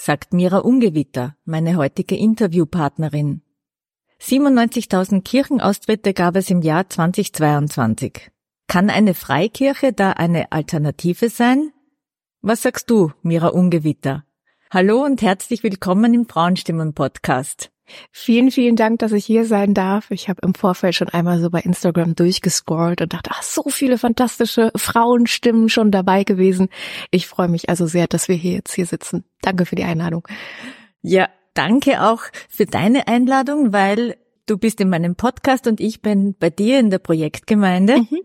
sagt Mira Ungewitter, meine heutige Interviewpartnerin. 97.000 Kirchenaustritte gab es im Jahr 2022. Kann eine Freikirche da eine Alternative sein? Was sagst du, Mira Ungewitter? Hallo und herzlich willkommen im Frauenstimmen-Podcast. Vielen, vielen Dank, dass ich hier sein darf. Ich habe im Vorfeld schon einmal so bei Instagram durchgescrollt und dachte, ach, so viele fantastische Frauenstimmen schon dabei gewesen. Ich freue mich also sehr, dass wir hier jetzt hier sitzen. Danke für die Einladung. Ja, danke auch für deine Einladung, weil du bist in meinem Podcast und ich bin bei dir in der Projektgemeinde. Mhm.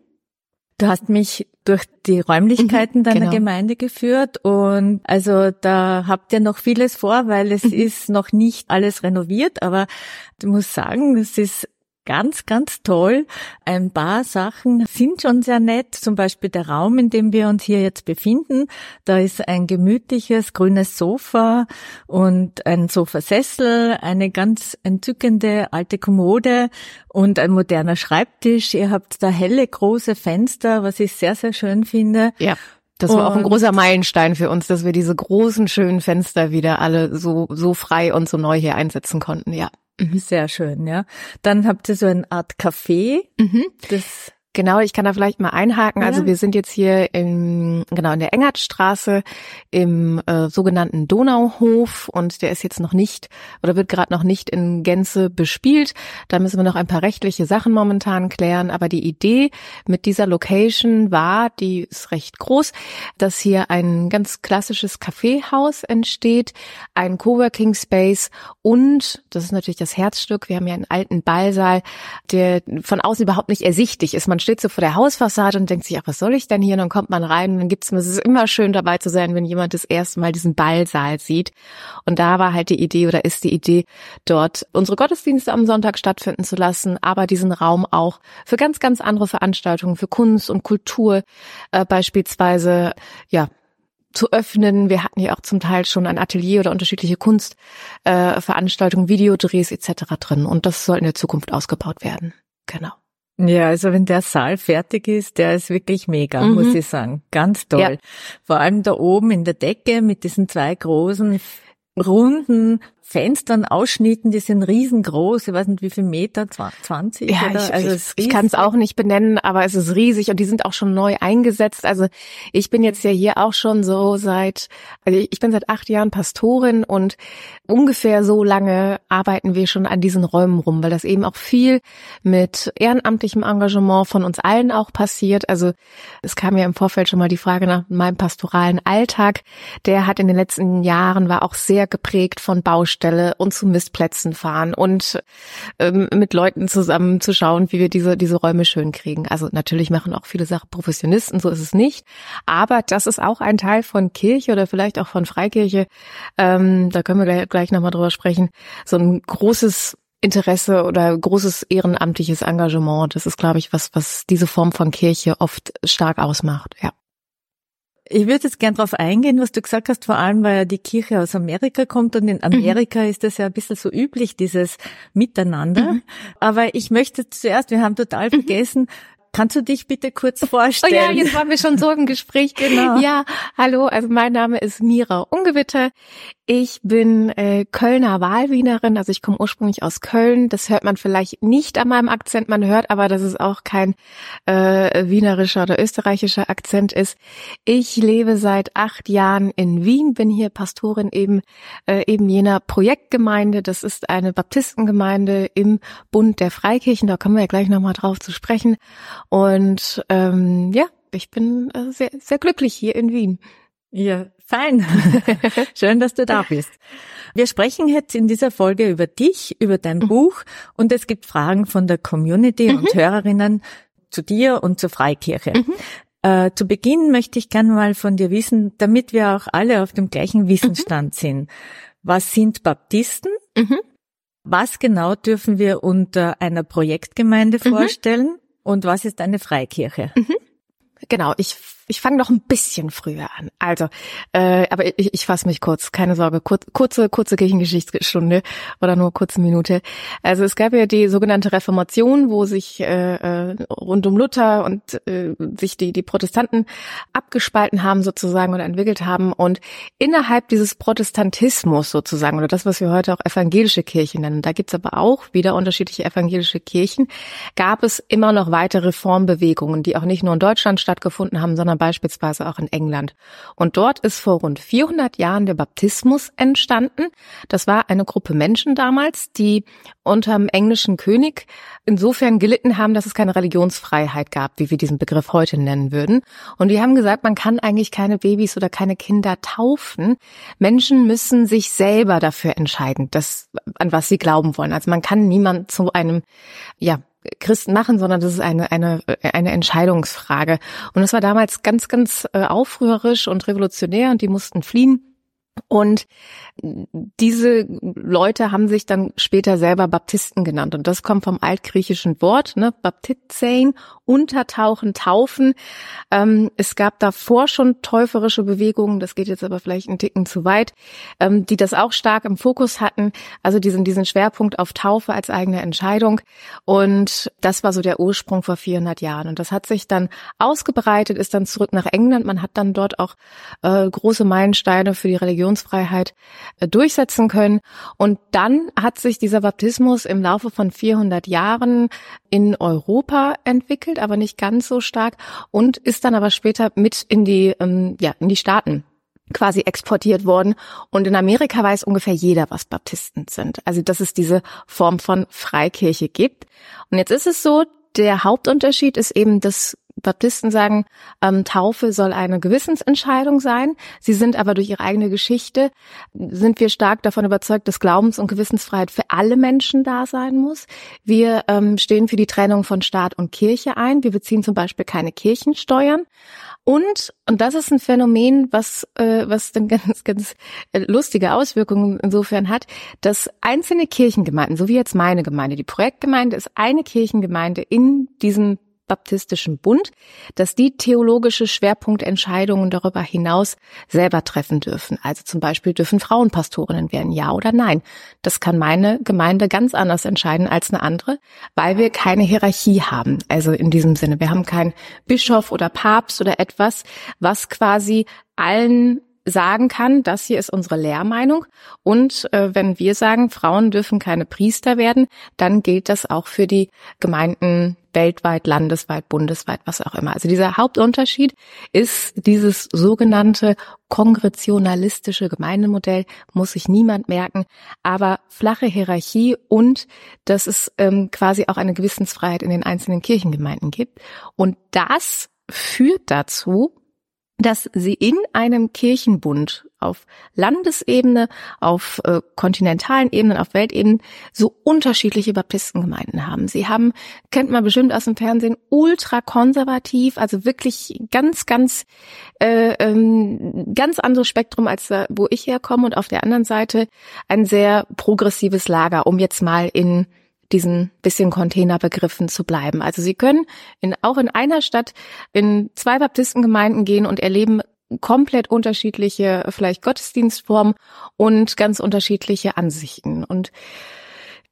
Du hast mich durch die Räumlichkeiten mhm, deiner genau. Gemeinde geführt und also da habt ihr noch vieles vor, weil es mhm. ist noch nicht alles renoviert, aber du musst sagen, es ist ganz, ganz toll. Ein paar Sachen sind schon sehr nett. Zum Beispiel der Raum, in dem wir uns hier jetzt befinden. Da ist ein gemütliches grünes Sofa und ein Sofasessel, eine ganz entzückende alte Kommode und ein moderner Schreibtisch. Ihr habt da helle große Fenster, was ich sehr, sehr schön finde. Ja. Das war auch ein großer Meilenstein für uns, dass wir diese großen, schönen Fenster wieder alle so, so frei und so neu hier einsetzen konnten, ja. Mhm. Sehr schön, ja. Dann habt ihr so eine Art Café. Mhm. Das Genau, ich kann da vielleicht mal einhaken. Also ja. Also wir sind jetzt hier in, genau in der Engertstraße im äh, sogenannten Donauhof und der ist jetzt noch nicht oder wird gerade noch nicht in Gänze bespielt. Da müssen wir noch ein paar rechtliche Sachen momentan klären. Aber die Idee mit dieser Location war, die ist recht groß, dass hier ein ganz klassisches Kaffeehaus entsteht, ein Coworking Space und, das ist natürlich das Herzstück, wir haben ja einen alten Ballsaal, der von außen überhaupt nicht ersichtlich ist. Man steht so vor der Hausfassade und denkt sich, ach, was soll ich denn hier? Und dann kommt man rein und dann gibt's, es ist immer schön dabei zu sein, wenn jemand das erste Mal diesen Ballsaal sieht. Und da war halt die Idee oder ist die Idee, dort unsere Gottesdienste am Sonntag stattfinden zu lassen, aber diesen Raum auch für ganz, ganz andere Veranstaltungen, für Kunst und Kultur äh, beispielsweise, ja, zu öffnen. Wir hatten hier auch zum Teil schon ein Atelier oder unterschiedliche Kunstveranstaltungen, äh, Videodrehs etc. drin. Und das soll in der Zukunft ausgebaut werden. Genau. Ja, also wenn der Saal fertig ist, der ist wirklich mega, mhm. muss ich sagen. Ganz toll. Ja. Vor allem da oben in der Decke mit diesen zwei großen runden Fenstern, Ausschnitten, die sind riesengroß. Ich weiß nicht, wie viel Meter, 20? Ja, oder? ich, also ich, ich kann es auch nicht benennen, aber es ist riesig und die sind auch schon neu eingesetzt. Also ich bin jetzt ja hier auch schon so seit, also ich bin seit acht Jahren Pastorin und ungefähr so lange arbeiten wir schon an diesen Räumen rum, weil das eben auch viel mit ehrenamtlichem Engagement von uns allen auch passiert. Also es kam ja im Vorfeld schon mal die Frage nach meinem pastoralen Alltag. Der hat in den letzten Jahren war auch sehr geprägt von Baustellen Baustelle und zu Mistplätzen fahren und ähm, mit Leuten zusammen zu schauen, wie wir diese, diese Räume schön kriegen. Also natürlich machen auch viele Sachen Professionisten, so ist es nicht. Aber das ist auch ein Teil von Kirche oder vielleicht auch von Freikirche. Ähm, da können wir gleich, gleich nochmal drüber sprechen. So ein großes Interesse oder großes ehrenamtliches Engagement. Das ist, glaube ich, was, was diese Form von Kirche oft stark ausmacht. Ja. Ich würde jetzt gern darauf eingehen, was du gesagt hast, vor allem weil ja die Kirche aus Amerika kommt und in Amerika mhm. ist das ja ein bisschen so üblich, dieses Miteinander. Mhm. Aber ich möchte zuerst, wir haben total mhm. vergessen, Kannst du dich bitte kurz vorstellen? Oh ja, jetzt waren wir schon so im Gespräch. genau. Ja, hallo, also mein Name ist Mira Ungewitter. Ich bin äh, Kölner Wahlwienerin, also ich komme ursprünglich aus Köln. Das hört man vielleicht nicht an meinem Akzent, man hört aber, dass es auch kein äh, wienerischer oder österreichischer Akzent ist. Ich lebe seit acht Jahren in Wien, bin hier Pastorin eben äh, eben jener Projektgemeinde. Das ist eine Baptistengemeinde im Bund der Freikirchen. Da kommen wir ja gleich nochmal drauf zu sprechen. Und ähm, ja, ich bin äh, sehr, sehr glücklich hier in Wien. Ja, fein. Schön, dass du da bist. Wir sprechen jetzt in dieser Folge über dich, über dein mhm. Buch und es gibt Fragen von der Community mhm. und Hörerinnen zu dir und zur Freikirche. Mhm. Äh, zu Beginn möchte ich gerne mal von dir wissen, damit wir auch alle auf dem gleichen Wissensstand mhm. sind. Was sind Baptisten Mhm. Was genau dürfen wir unter einer Projektgemeinde mhm. vorstellen. Und was ist eine Freikirche? Mhm. Genau, ich ich fange noch ein bisschen früher an. Also, äh, aber ich, ich fasse mich kurz, keine Sorge, kur kurze, kurze Kirchengeschichtsstunde oder nur kurze Minute. Also es gab ja die sogenannte Reformation, wo sich äh, äh, rund um Luther und äh, sich die, die Protestanten abgespalten haben sozusagen oder entwickelt haben. Und innerhalb dieses Protestantismus sozusagen, oder das, was wir heute auch evangelische Kirchen nennen, da gibt's aber auch wieder unterschiedliche evangelische Kirchen, gab es immer noch weitere Reformbewegungen, die auch nicht nur in Deutschland stattgefunden haben, sondern beispielsweise auch in England. Und dort ist vor rund 400 Jahren der Baptismus entstanden. Das war eine Gruppe Menschen damals, die unterm englischen König insofern gelitten haben, dass es keine Religionsfreiheit gab, wie wir diesen Begriff heute nennen würden. Und die haben gesagt, man kann eigentlich keine Babys oder keine Kinder taufen. Menschen müssen sich selber dafür entscheiden, das, an was sie glauben wollen. Also man kann niemand zu einem, ja, Christen machen, sondern das ist eine, eine, eine Entscheidungsfrage. Und das war damals ganz, ganz äh, aufrührerisch und revolutionär und die mussten fliehen. Und diese Leute haben sich dann später selber Baptisten genannt. Und das kommt vom altgriechischen Wort, ne, Baptizein, untertauchen, taufen. Ähm, es gab davor schon täuferische Bewegungen, das geht jetzt aber vielleicht einen Ticken zu weit, ähm, die das auch stark im Fokus hatten. Also diesen, diesen Schwerpunkt auf Taufe als eigene Entscheidung. Und das war so der Ursprung vor 400 Jahren. Und das hat sich dann ausgebreitet, ist dann zurück nach England. Man hat dann dort auch äh, große Meilensteine für die Religionsfreiheit äh, durchsetzen können. Und dann hat sich dieser Baptismus im Laufe von 400 Jahren in Europa entwickelt, aber nicht ganz so stark und ist dann aber später mit in die, ähm, ja, in die Staaten quasi exportiert worden. Und in Amerika weiß ungefähr jeder, was Baptisten sind. Also, dass es diese Form von Freikirche gibt. Und jetzt ist es so, der Hauptunterschied ist eben, dass Baptisten sagen, ähm, Taufe soll eine Gewissensentscheidung sein. Sie sind aber durch ihre eigene Geschichte, sind wir stark davon überzeugt, dass Glaubens- und Gewissensfreiheit für alle Menschen da sein muss. Wir ähm, stehen für die Trennung von Staat und Kirche ein. Wir beziehen zum Beispiel keine Kirchensteuern. Und, und das ist ein Phänomen, was, äh, was dann ganz, ganz äh, lustige Auswirkungen insofern hat, dass einzelne Kirchengemeinden, so wie jetzt meine Gemeinde, die Projektgemeinde ist eine Kirchengemeinde in diesem Baptistischen Bund, dass die theologische Schwerpunktentscheidungen darüber hinaus selber treffen dürfen. Also zum Beispiel dürfen Frauenpastorinnen werden, ja oder nein. Das kann meine Gemeinde ganz anders entscheiden als eine andere, weil wir keine Hierarchie haben. Also in diesem Sinne, wir haben keinen Bischof oder Papst oder etwas, was quasi allen sagen kann, das hier ist unsere Lehrmeinung. Und äh, wenn wir sagen, Frauen dürfen keine Priester werden, dann gilt das auch für die Gemeinden weltweit, landesweit, bundesweit, was auch immer. Also dieser Hauptunterschied ist dieses sogenannte kongressionalistische Gemeindemodell, muss sich niemand merken, aber flache Hierarchie und dass es ähm, quasi auch eine Gewissensfreiheit in den einzelnen Kirchengemeinden gibt. Und das führt dazu, dass sie in einem Kirchenbund auf Landesebene, auf äh, kontinentalen Ebenen, auf Weltebenen so unterschiedliche Baptistengemeinden haben. Sie haben, kennt man bestimmt aus dem Fernsehen, ultra konservativ, also wirklich ganz, ganz, äh, ähm, ganz anderes Spektrum als da, wo ich herkomme und auf der anderen Seite ein sehr progressives Lager, um jetzt mal in diesen bisschen Containerbegriffen zu bleiben. Also Sie können in, auch in einer Stadt in zwei Baptistengemeinden gehen und erleben komplett unterschiedliche vielleicht Gottesdienstformen und ganz unterschiedliche Ansichten. Und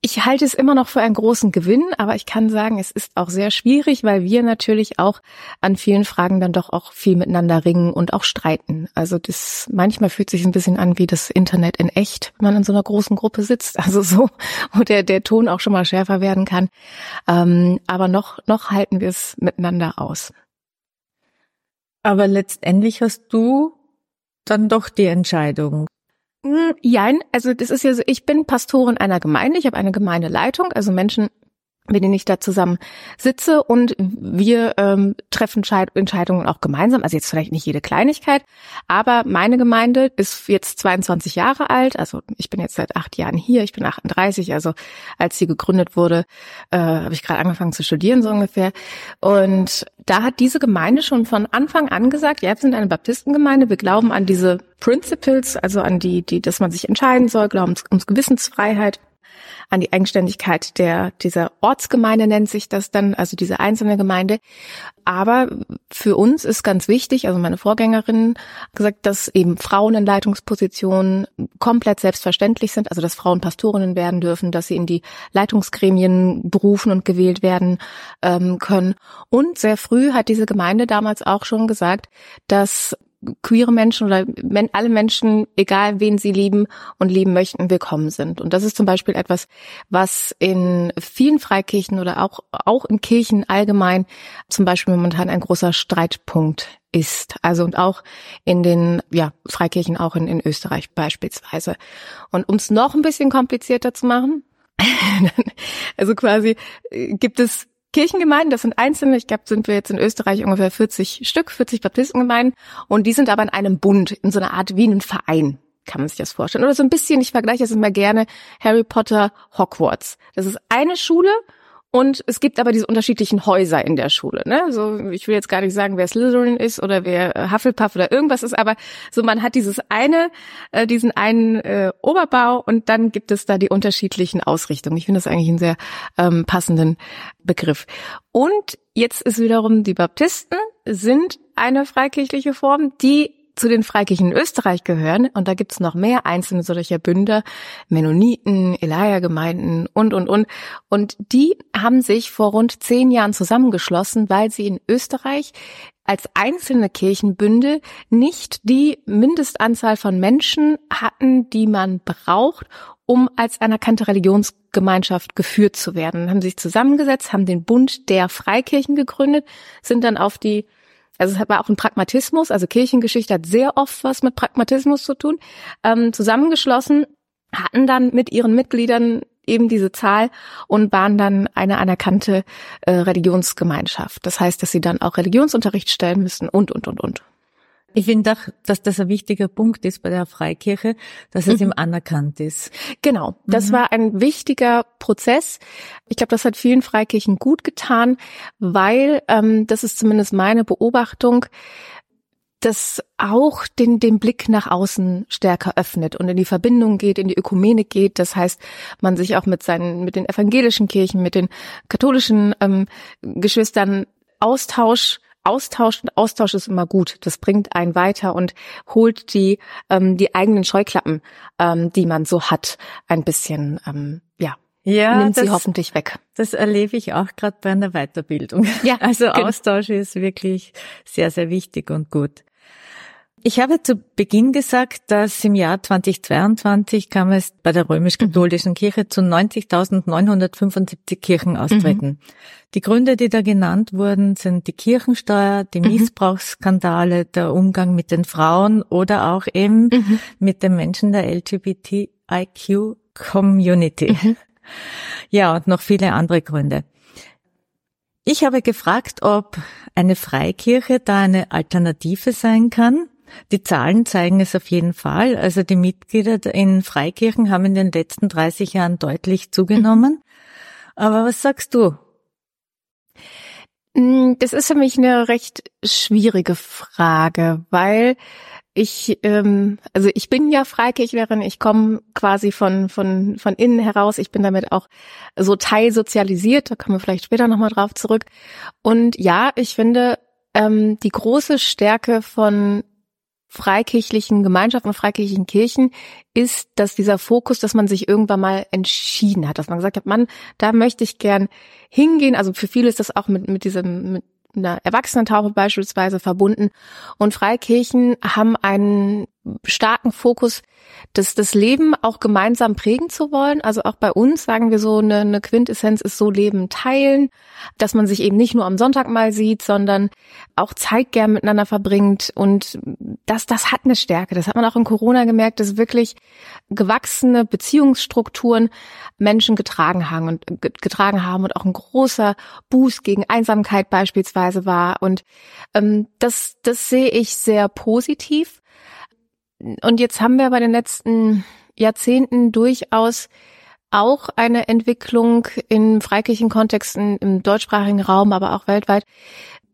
ich halte es immer noch für einen großen Gewinn, aber ich kann sagen, es ist auch sehr schwierig, weil wir natürlich auch an vielen Fragen dann doch auch viel miteinander ringen und auch streiten. Also das manchmal fühlt sich ein bisschen an wie das Internet in echt, wenn man in so einer großen Gruppe sitzt. Also so, wo der, der Ton auch schon mal schärfer werden kann. Ähm, aber noch, noch halten wir es miteinander aus. Aber letztendlich hast du dann doch die Entscheidung. Hm, jein, also das ist ja so, ich bin Pastorin einer Gemeinde, ich habe eine Gemeindeleitung, also Menschen mit denen ich da zusammen sitze und wir ähm, treffen Entscheidungen auch gemeinsam. Also jetzt vielleicht nicht jede Kleinigkeit, aber meine Gemeinde ist jetzt 22 Jahre alt. Also ich bin jetzt seit acht Jahren hier. Ich bin 38. Also als sie gegründet wurde, äh, habe ich gerade angefangen zu studieren so ungefähr. Und da hat diese Gemeinde schon von Anfang an gesagt, ja, wir sind eine Baptistengemeinde. Wir glauben an diese Principles, also an die, die, dass man sich entscheiden soll, glauben ums Gewissensfreiheit an die Eigenständigkeit der, dieser Ortsgemeinde nennt sich das dann, also diese einzelne Gemeinde. Aber für uns ist ganz wichtig, also meine Vorgängerin gesagt, dass eben Frauen in Leitungspositionen komplett selbstverständlich sind, also dass Frauen Pastorinnen werden dürfen, dass sie in die Leitungsgremien berufen und gewählt werden ähm, können. Und sehr früh hat diese Gemeinde damals auch schon gesagt, dass queere Menschen oder men alle Menschen, egal wen sie lieben und lieben möchten, willkommen sind. Und das ist zum Beispiel etwas, was in vielen Freikirchen oder auch, auch in Kirchen allgemein zum Beispiel momentan ein großer Streitpunkt ist. Also und auch in den ja, Freikirchen, auch in, in Österreich beispielsweise. Und um es noch ein bisschen komplizierter zu machen, also quasi äh, gibt es Kirchengemeinden, das sind einzelne, ich glaube, sind wir jetzt in Österreich ungefähr 40 Stück, 40 Baptistengemeinden und die sind aber in einem Bund, in so einer Art wie ein Verein kann man sich das vorstellen. Oder so ein bisschen, ich vergleiche das immer gerne, Harry Potter, Hogwarts. Das ist eine Schule und es gibt aber diese unterschiedlichen Häuser in der Schule. Ne? So, ich will jetzt gar nicht sagen, wer Slytherin ist oder wer äh, Hufflepuff oder irgendwas ist, aber so man hat dieses eine, äh, diesen einen äh, Oberbau und dann gibt es da die unterschiedlichen Ausrichtungen. Ich finde das eigentlich einen sehr ähm, passenden Begriff. Und jetzt ist wiederum die Baptisten sind eine freikirchliche Form, die zu den Freikirchen in Österreich gehören, und da gibt's noch mehr einzelne solcher Bünde, Mennoniten, Elia-Gemeinden und, und, und. Und die haben sich vor rund zehn Jahren zusammengeschlossen, weil sie in Österreich als einzelne Kirchenbünde nicht die Mindestanzahl von Menschen hatten, die man braucht, um als anerkannte Religionsgemeinschaft geführt zu werden. Haben sich zusammengesetzt, haben den Bund der Freikirchen gegründet, sind dann auf die also es hat auch ein Pragmatismus, also Kirchengeschichte hat sehr oft was mit Pragmatismus zu tun, ähm, zusammengeschlossen, hatten dann mit ihren Mitgliedern eben diese Zahl und waren dann eine anerkannte äh, Religionsgemeinschaft. Das heißt, dass sie dann auch Religionsunterricht stellen müssen und, und, und, und. Ich finde auch, dass das ein wichtiger Punkt ist bei der Freikirche, dass es mhm. ihm anerkannt ist. Genau, das mhm. war ein wichtiger Prozess. Ich glaube, das hat vielen Freikirchen gut getan, weil, ähm, das ist zumindest meine Beobachtung, das auch den, den Blick nach außen stärker öffnet und in die Verbindung geht, in die Ökumene geht. Das heißt, man sich auch mit seinen, mit den evangelischen Kirchen, mit den katholischen ähm, Geschwistern Austausch Austausch und Austausch ist immer gut. Das bringt einen weiter und holt die ähm, die eigenen Scheuklappen, ähm, die man so hat, ein bisschen ähm, ja ja, nimmt das, sie hoffentlich weg. Das erlebe ich auch gerade bei einer Weiterbildung. Ja, also Austausch ist wirklich sehr sehr wichtig und gut. Ich habe zu Beginn gesagt, dass im Jahr 2022 kam es bei der römisch-katholischen mhm. Kirche zu 90.975 Kirchenaustritten. Mhm. Die Gründe, die da genannt wurden, sind die Kirchensteuer, die mhm. Missbrauchsskandale, der Umgang mit den Frauen oder auch eben mhm. mit den Menschen der LGBTIQ-Community. Mhm. Ja, und noch viele andere Gründe. Ich habe gefragt, ob eine Freikirche da eine Alternative sein kann die Zahlen zeigen es auf jeden Fall. Also die Mitglieder in Freikirchen haben in den letzten 30 Jahren deutlich zugenommen. Aber was sagst du? Mm, das ist für mich eine recht schwierige Frage, weil ich, ähm, also ich bin ja Freikirchlerin, ich komme quasi von, von, von innen heraus, ich bin damit auch so teilsozialisiert, da kommen wir vielleicht später nochmal drauf zurück. Und ja, ich finde, ähm, die große Stärke von freikirchlichen Gemeinschaften und freikirchlichen Kirchen ist, dass dieser Fokus, dass man sich irgendwann mal entschieden hat, dass man gesagt hat, Mann, da möchte ich gern hingehen. Also für viele ist das auch mit, mit diesem, mit einer Erwachsenentaufe beispielsweise verbunden. Und Freikirchen haben einen starken Fokus, das, das Leben auch gemeinsam prägen zu wollen. Also auch bei uns sagen wir so, eine, eine Quintessenz ist so Leben teilen, dass man sich eben nicht nur am Sonntag mal sieht, sondern auch Zeit gern miteinander verbringt. Und das, das hat eine Stärke. Das hat man auch in Corona gemerkt, dass wirklich gewachsene Beziehungsstrukturen Menschen getragen haben und getragen haben und auch ein großer Boost gegen Einsamkeit beispielsweise war. Und ähm, das, das sehe ich sehr positiv. Und jetzt haben wir bei den letzten Jahrzehnten durchaus auch eine Entwicklung in Freikirchenkontexten im deutschsprachigen Raum, aber auch weltweit,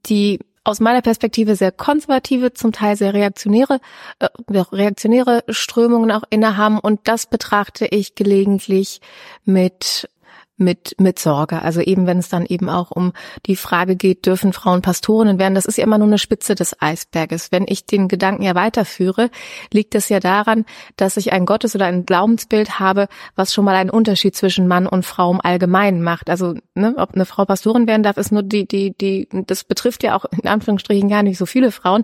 die aus meiner Perspektive sehr konservative, zum Teil sehr reaktionäre, äh, reaktionäre Strömungen auch innehaben. Und das betrachte ich gelegentlich mit mit, mit Sorge. Also eben, wenn es dann eben auch um die Frage geht, dürfen Frauen Pastorinnen werden, das ist ja immer nur eine Spitze des Eisberges. Wenn ich den Gedanken ja weiterführe, liegt es ja daran, dass ich ein Gottes- oder ein Glaubensbild habe, was schon mal einen Unterschied zwischen Mann und Frau im Allgemeinen macht. Also, ne, ob eine Frau Pastorin werden darf, ist nur die, die, die, das betrifft ja auch in Anführungsstrichen gar nicht so viele Frauen.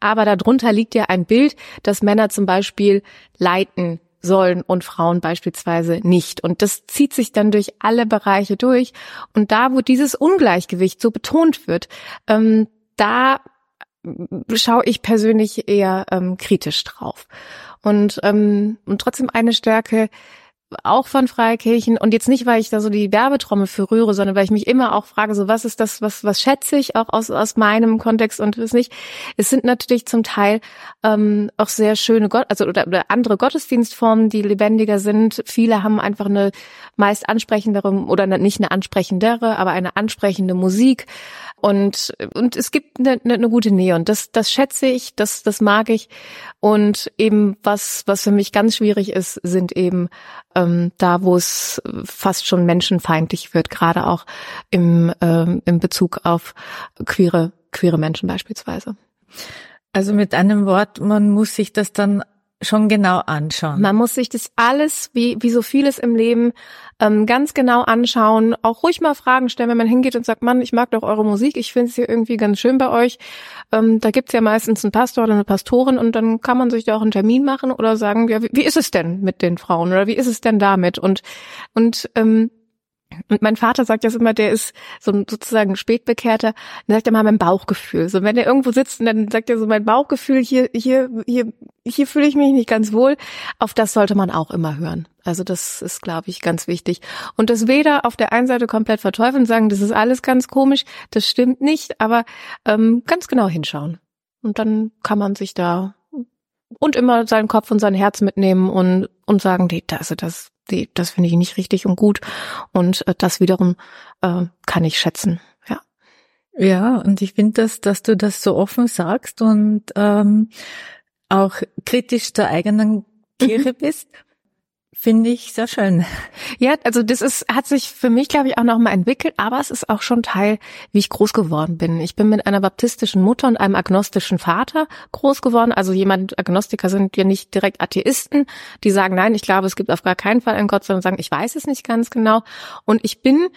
Aber darunter liegt ja ein Bild, dass Männer zum Beispiel leiten sollen und Frauen beispielsweise nicht. Und das zieht sich dann durch alle Bereiche durch. Und da, wo dieses Ungleichgewicht so betont wird, ähm, da schaue ich persönlich eher ähm, kritisch drauf. Und, ähm, und trotzdem eine Stärke, auch von Freikirchen und jetzt nicht, weil ich da so die Werbetrommel für rühre, sondern weil ich mich immer auch frage, so was ist das, was was schätze ich auch aus aus meinem Kontext und was nicht. Es sind natürlich zum Teil ähm, auch sehr schöne Gott, also oder, oder andere Gottesdienstformen, die lebendiger sind. Viele haben einfach eine meist ansprechendere oder nicht eine ansprechendere, aber eine ansprechende Musik und und es gibt eine, eine gute Nähe und das das schätze ich, das das mag ich und eben was was für mich ganz schwierig ist, sind eben ähm, da, wo es fast schon menschenfeindlich wird, gerade auch im, ähm, im Bezug auf queere, queere Menschen beispielsweise. Also mit einem Wort, man muss sich das dann schon genau anschauen. Man muss sich das alles, wie, wie so vieles im Leben, ähm, ganz genau anschauen. Auch ruhig mal Fragen stellen, wenn man hingeht und sagt, Mann, ich mag doch eure Musik, ich finde es hier irgendwie ganz schön bei euch. Ähm, da gibt's ja meistens einen Pastor oder eine Pastorin und dann kann man sich da auch einen Termin machen oder sagen, ja, wie, wie ist es denn mit den Frauen oder wie ist es denn damit? Und, und ähm, und mein Vater sagt das immer, der ist so ein sozusagen Spätbekehrter, dann sagt er mal mein Bauchgefühl. So, wenn er irgendwo sitzt dann sagt er so mein Bauchgefühl, hier, hier, hier, hier fühle ich mich nicht ganz wohl. Auf das sollte man auch immer hören. Also das ist, glaube ich, ganz wichtig. Und das weder auf der einen Seite komplett verteufeln und sagen, das ist alles ganz komisch, das stimmt nicht, aber ähm, ganz genau hinschauen. Und dann kann man sich da und immer seinen Kopf und sein Herz mitnehmen und, und sagen, nee, das, das die, das finde ich nicht richtig und gut. Und äh, das wiederum äh, kann ich schätzen. Ja. Ja, und ich finde das, dass du das so offen sagst und ähm, auch kritisch der eigenen Kirche mhm. bist. Finde ich sehr schön. Ja, also das ist, hat sich für mich, glaube ich, auch nochmal entwickelt, aber es ist auch schon Teil, wie ich groß geworden bin. Ich bin mit einer baptistischen Mutter und einem agnostischen Vater groß geworden. Also jemand, Agnostiker sind ja nicht direkt Atheisten, die sagen, nein, ich glaube, es gibt auf gar keinen Fall einen Gott, sondern sagen, ich weiß es nicht ganz genau. Und ich bin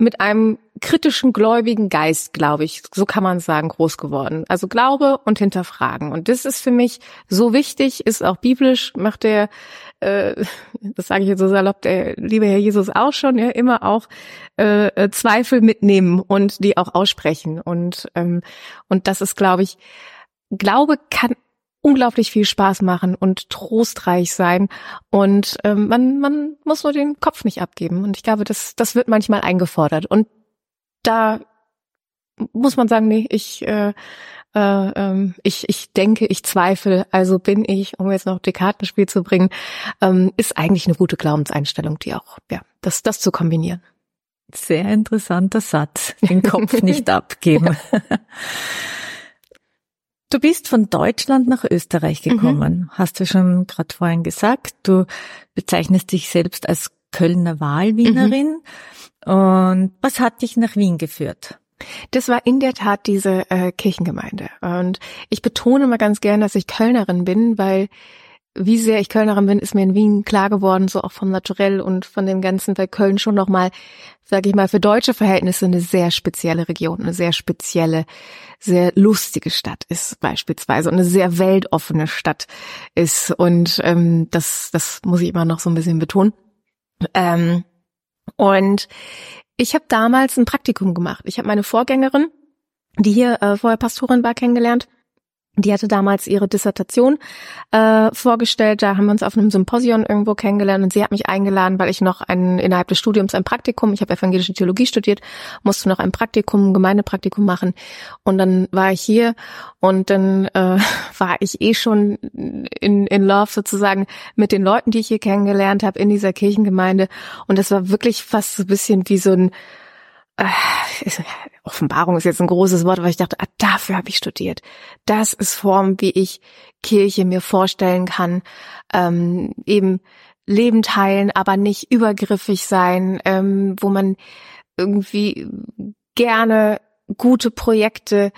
mit einem kritischen gläubigen Geist, glaube ich, so kann man sagen, groß geworden. Also Glaube und Hinterfragen. Und das ist für mich so wichtig, ist auch biblisch, macht der, äh, das sage ich jetzt so salopp, der liebe Herr Jesus auch schon, ja, immer auch äh, äh, Zweifel mitnehmen und die auch aussprechen. Und, ähm, und das ist, glaube ich, Glaube kann unglaublich viel Spaß machen und trostreich sein. Und ähm, man, man muss nur den Kopf nicht abgeben. Und ich glaube, das, das wird manchmal eingefordert. Und da muss man sagen, nee, ich, äh, äh, ähm, ich, ich denke, ich zweifle, also bin ich, um jetzt noch Descartes-Spiel zu bringen, ähm, ist eigentlich eine gute Glaubenseinstellung, die auch, ja, das, das zu kombinieren. Sehr interessanter Satz. Den Kopf nicht abgeben. Du bist von Deutschland nach Österreich mhm. gekommen, mhm. hast du schon gerade vorhin gesagt. Du bezeichnest dich selbst als Kölner Wahlwienerin. Mhm. Und was hat dich nach Wien geführt? Das war in der Tat diese äh, Kirchengemeinde. Und ich betone mal ganz gern, dass ich Kölnerin bin, weil wie sehr ich Kölnerin bin, ist mir in Wien klar geworden, so auch vom Naturell und von dem Ganzen, weil Köln schon nochmal, sage ich mal, für deutsche Verhältnisse eine sehr spezielle Region, eine sehr spezielle, sehr lustige Stadt ist beispielsweise und eine sehr weltoffene Stadt ist. Und ähm, das, das muss ich immer noch so ein bisschen betonen. Ähm, und ich habe damals ein Praktikum gemacht. Ich habe meine Vorgängerin, die hier äh, vorher Pastorin war, kennengelernt die hatte damals ihre Dissertation äh, vorgestellt. Da haben wir uns auf einem Symposion irgendwo kennengelernt und sie hat mich eingeladen, weil ich noch ein, innerhalb des Studiums ein Praktikum, ich habe evangelische Theologie studiert, musste noch ein Praktikum, ein Gemeindepraktikum machen. Und dann war ich hier und dann äh, war ich eh schon in, in Love sozusagen mit den Leuten, die ich hier kennengelernt habe in dieser Kirchengemeinde. Und das war wirklich fast so ein bisschen wie so ein äh, Offenbarung ist jetzt ein großes Wort, aber ich dachte, ah, dafür habe ich studiert. Das ist Form, wie ich Kirche mir vorstellen kann. Ähm, eben Leben teilen, aber nicht übergriffig sein, ähm, wo man irgendwie gerne gute Projekte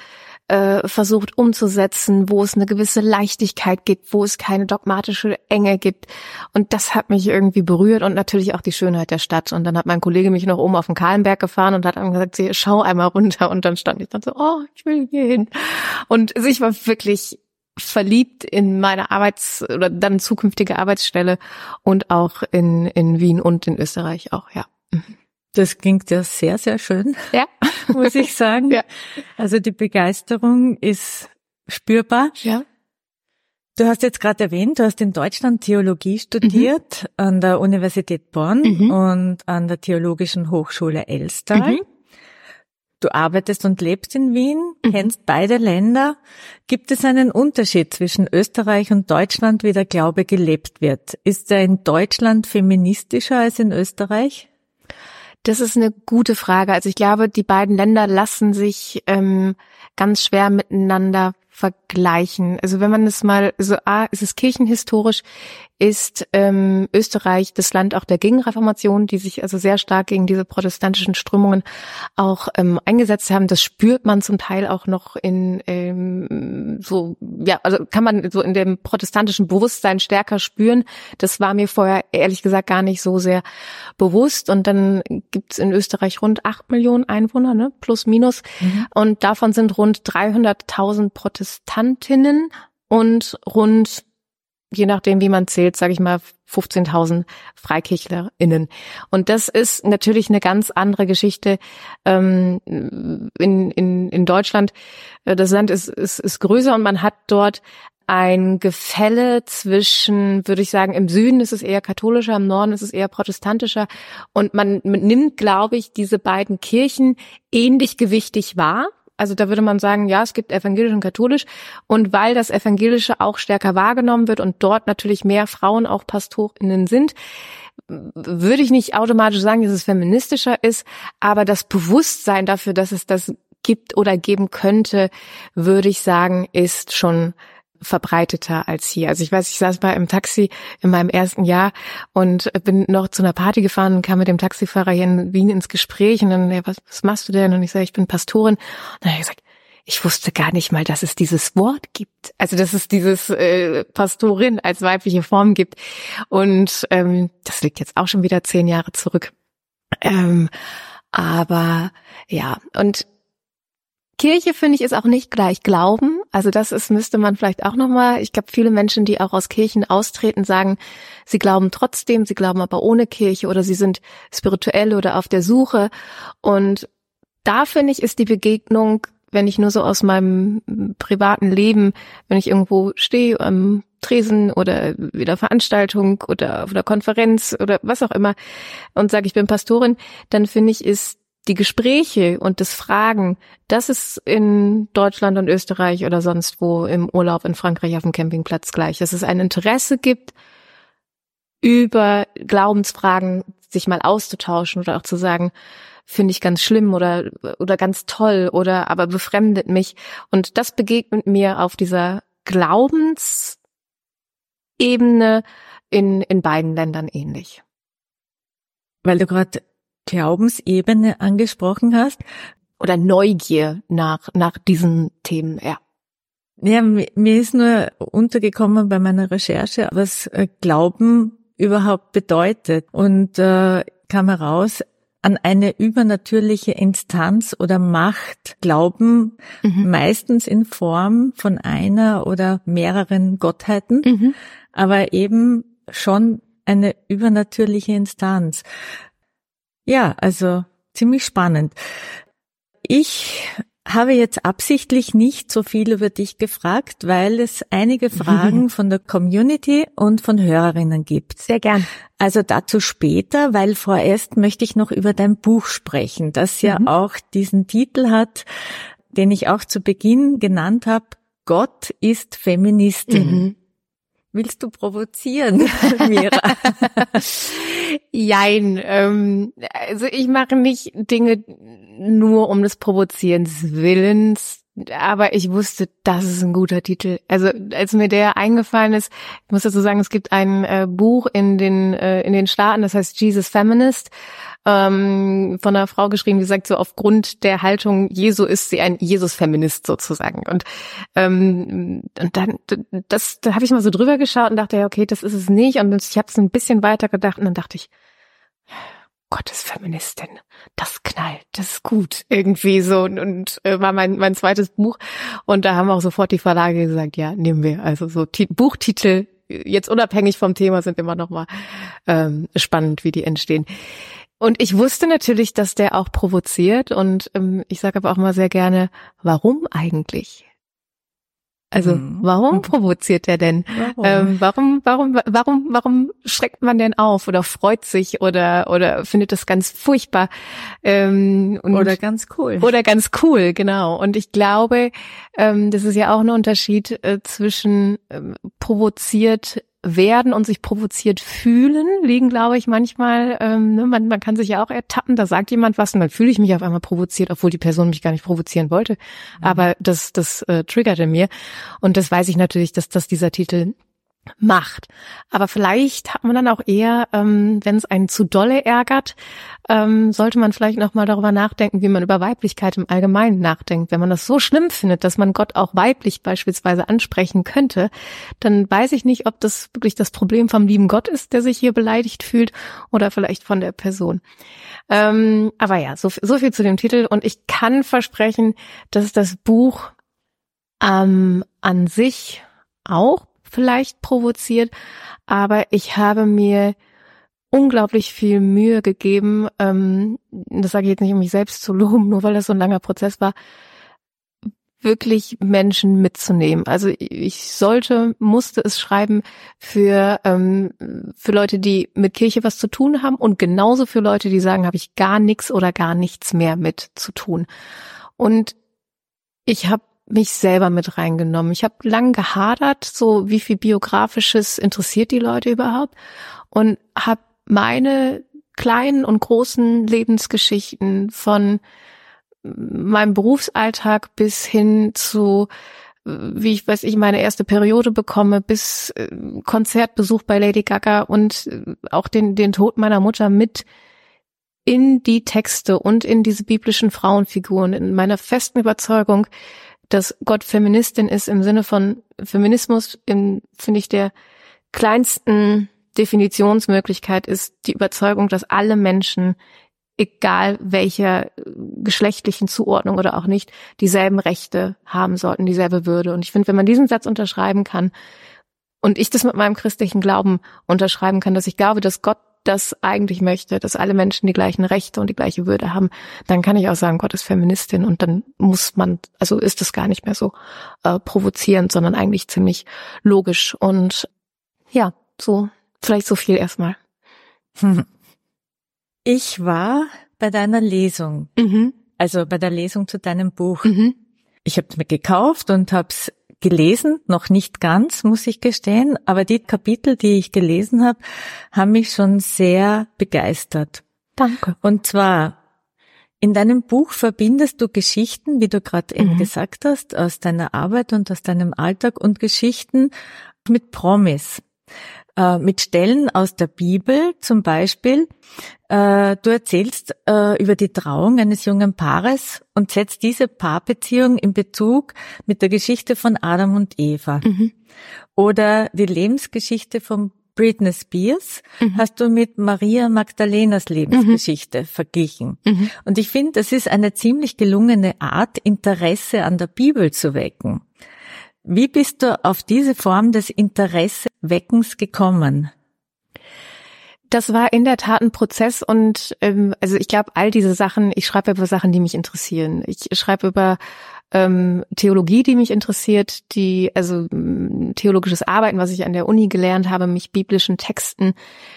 äh, versucht umzusetzen, wo es eine gewisse Leichtigkeit gibt, wo es keine dogmatische Enge gibt. Und das hat mich irgendwie berührt und natürlich auch die Schönheit der Stadt. Und dann hat mein Kollege mich noch oben auf den Kahlenberg gefahren und hat dann gesagt, schau einmal runter. Und dann stand ich dann so, oh, ich will hier hin. Und ich war wirklich verliebt in meine Arbeits- oder dann zukünftige Arbeitsstelle und auch in, in Wien und in Österreich auch, ja. Mhm. Das klingt ja sehr, sehr schön. Ja. Muss ich sagen. Ja. Also die Begeisterung ist spürbar. Ja. Du hast jetzt gerade erwähnt, du hast in Deutschland Theologie studiert mhm. an der Universität Bonn mhm. und an der Theologischen Hochschule Elstal. Mhm. Du arbeitest und lebst in Wien, mhm. kennst beide Länder. Gibt es einen Unterschied zwischen Österreich und Deutschland, wie der Glaube gelebt wird? Ist er in Deutschland feministischer als in Österreich? Das ist eine gute Frage. Also ich glaube, die beiden Länder lassen sich ähm, ganz schwer miteinander vergleichen. Also wenn man es mal so, ah, ist es kirchenhistorisch, ist ähm, Österreich das Land auch der Gegenreformation, die sich also sehr stark gegen diese protestantischen Strömungen auch ähm, eingesetzt haben. Das spürt man zum Teil auch noch in ähm, so, ja, also kann man so in dem protestantischen Bewusstsein stärker spüren. Das war mir vorher ehrlich gesagt gar nicht so sehr bewusst. Und dann gibt es in Österreich rund acht Millionen Einwohner, ne, plus minus. Mhm. Und davon sind rund 300.000 Protestantinnen und rund je nachdem, wie man zählt, sage ich mal 15.000 FreikirchlerInnen. Und das ist natürlich eine ganz andere Geschichte ähm, in, in, in Deutschland. Äh, das Land ist, ist, ist größer und man hat dort ein Gefälle zwischen, würde ich sagen, im Süden ist es eher katholischer, im Norden ist es eher protestantischer. Und man nimmt, glaube ich, diese beiden Kirchen ähnlich gewichtig wahr. Also da würde man sagen, ja, es gibt evangelisch und katholisch. Und weil das Evangelische auch stärker wahrgenommen wird und dort natürlich mehr Frauen auch Pastorinnen sind, würde ich nicht automatisch sagen, dass es feministischer ist, aber das Bewusstsein dafür, dass es das gibt oder geben könnte, würde ich sagen, ist schon verbreiteter als hier. Also ich weiß, ich saß mal im Taxi in meinem ersten Jahr und bin noch zu einer Party gefahren und kam mit dem Taxifahrer hier in Wien ins Gespräch und dann, ja, was, was machst du denn? Und ich sage, ich bin Pastorin. Und dann hat er gesagt, ich wusste gar nicht mal, dass es dieses Wort gibt. Also dass es dieses äh, Pastorin als weibliche Form gibt. Und ähm, das liegt jetzt auch schon wieder zehn Jahre zurück. Ähm, aber ja, und Kirche finde ich ist auch nicht gleich Glauben. Also das ist müsste man vielleicht auch noch mal. Ich glaube, viele Menschen, die auch aus Kirchen austreten, sagen, sie glauben trotzdem, sie glauben aber ohne Kirche oder sie sind spirituell oder auf der Suche. Und da finde ich ist die Begegnung, wenn ich nur so aus meinem privaten Leben, wenn ich irgendwo stehe am Tresen oder wieder Veranstaltung oder auf einer Konferenz oder was auch immer und sage, ich bin Pastorin, dann finde ich ist die Gespräche und das Fragen, das ist in Deutschland und Österreich oder sonst wo im Urlaub in Frankreich auf dem Campingplatz gleich, dass es ein Interesse gibt, über Glaubensfragen sich mal auszutauschen oder auch zu sagen, finde ich ganz schlimm oder, oder ganz toll oder aber befremdet mich. Und das begegnet mir auf dieser Glaubensebene in, in beiden Ländern ähnlich. Weil du gerade Glaubensebene angesprochen hast. Oder Neugier nach, nach diesen Themen, ja. Ja, mir ist nur untergekommen bei meiner Recherche, was äh, Glauben überhaupt bedeutet. Und äh, kam heraus, an eine übernatürliche Instanz oder Macht glauben, mhm. meistens in Form von einer oder mehreren Gottheiten, mhm. aber eben schon eine übernatürliche Instanz. Ja, also ziemlich spannend. Ich habe jetzt absichtlich nicht so viel über dich gefragt, weil es einige Fragen von der Community und von Hörerinnen gibt. Sehr gern. Also dazu später, weil vorerst möchte ich noch über dein Buch sprechen, das ja mhm. auch diesen Titel hat, den ich auch zu Beginn genannt habe. Gott ist Feministin. Mhm. Willst du provozieren, Mira? Jein. Ähm, also ich mache nicht Dinge nur um des Provozierens Willens, aber ich wusste, das ist ein guter Titel. Also als mir der eingefallen ist, ich muss dazu sagen, es gibt ein äh, Buch in den äh, in den Staaten, das heißt Jesus Feminist, ähm, von einer Frau geschrieben, die sagt so aufgrund der Haltung Jesu ist sie ein Jesus-Feminist sozusagen. Und ähm, und dann das da habe ich mal so drüber geschaut und dachte ja okay, das ist es nicht. Und ich habe es ein bisschen weiter gedacht und dann dachte ich Gottes Feministin, das knallt, das ist gut irgendwie so. Und, und äh, war mein mein zweites Buch. Und da haben auch sofort die Verlage gesagt, ja nehmen wir. Also so T Buchtitel jetzt unabhängig vom Thema sind immer noch mal ähm, spannend, wie die entstehen. Und ich wusste natürlich, dass der auch provoziert. Und ähm, ich sage aber auch mal sehr gerne, warum eigentlich? Also mhm. warum provoziert er denn? Warum? Ähm, warum, warum, warum, warum schreckt man denn auf oder freut sich oder oder findet das ganz furchtbar ähm, und, oder ganz cool oder ganz cool, genau. Und ich glaube, ähm, das ist ja auch ein Unterschied äh, zwischen ähm, provoziert werden und sich provoziert fühlen, liegen, glaube ich, manchmal, ähm, ne, man, man kann sich ja auch ertappen, da sagt jemand was und dann fühle ich mich auf einmal provoziert, obwohl die Person mich gar nicht provozieren wollte. Mhm. Aber das, das äh, triggerte mir. Und das weiß ich natürlich, dass das dieser Titel macht. Aber vielleicht hat man dann auch eher, ähm, wenn es einen zu dolle ärgert, ähm, sollte man vielleicht noch mal darüber nachdenken, wie man über Weiblichkeit im Allgemeinen nachdenkt. Wenn man das so schlimm findet, dass man Gott auch weiblich beispielsweise ansprechen könnte, dann weiß ich nicht, ob das wirklich das Problem vom lieben Gott ist, der sich hier beleidigt fühlt, oder vielleicht von der Person. Ähm, aber ja, so, so viel zu dem Titel. Und ich kann versprechen, dass das Buch ähm, an sich auch vielleicht provoziert, aber ich habe mir unglaublich viel Mühe gegeben, ähm, das sage ich jetzt nicht, um mich selbst zu loben, nur weil das so ein langer Prozess war, wirklich Menschen mitzunehmen. Also ich sollte, musste es schreiben für ähm, für Leute, die mit Kirche was zu tun haben und genauso für Leute, die sagen, habe ich gar nichts oder gar nichts mehr mit zu tun. Und ich habe mich selber mit reingenommen. Ich habe lang gehadert, so wie viel biografisches interessiert die Leute überhaupt und habe meine kleinen und großen Lebensgeschichten von meinem Berufsalltag bis hin zu wie ich weiß ich meine erste Periode bekomme bis äh, Konzertbesuch bei Lady Gaga und äh, auch den den Tod meiner Mutter mit in die Texte und in diese biblischen Frauenfiguren in meiner festen Überzeugung dass Gott Feministin ist im Sinne von Feminismus, in, finde ich, der kleinsten Definitionsmöglichkeit ist die Überzeugung, dass alle Menschen, egal welcher geschlechtlichen Zuordnung oder auch nicht, dieselben Rechte haben sollten, dieselbe Würde. Und ich finde, wenn man diesen Satz unterschreiben kann und ich das mit meinem christlichen Glauben unterschreiben kann, dass ich glaube, dass Gott das eigentlich möchte, dass alle Menschen die gleichen Rechte und die gleiche Würde haben, dann kann ich auch sagen, Gott ist Feministin und dann muss man, also ist es gar nicht mehr so äh, provozierend, sondern eigentlich ziemlich logisch und ja, so vielleicht so viel erstmal. Ich war bei deiner Lesung, mhm. also bei der Lesung zu deinem Buch. Mhm. Ich habe es mir gekauft und habe es gelesen, noch nicht ganz, muss ich gestehen, aber die Kapitel, die ich gelesen habe, haben mich schon sehr begeistert. Danke. Und zwar in deinem Buch verbindest du Geschichten, wie du gerade eben mhm. gesagt hast, aus deiner Arbeit und aus deinem Alltag und Geschichten mit Promis. Äh, mit Stellen aus der Bibel, zum Beispiel. Äh, du erzählst äh, über die Trauung eines jungen Paares und setzt diese Paarbeziehung in Bezug mit der Geschichte von Adam und Eva. Mhm. Oder die Lebensgeschichte von Britney Spears mhm. hast du mit Maria Magdalenas Lebensgeschichte mhm. verglichen. Mhm. Und ich finde, das ist eine ziemlich gelungene Art, Interesse an der Bibel zu wecken. Wie bist du auf diese Form des Interesseweckens gekommen? Das war in der Tat ein Prozess und ähm, also ich glaube, all diese Sachen, ich schreibe über Sachen, die mich interessieren. Ich schreibe über ähm, Theologie, die mich interessiert, die, also theologisches Arbeiten, was ich an der Uni gelernt habe, mich biblischen Texten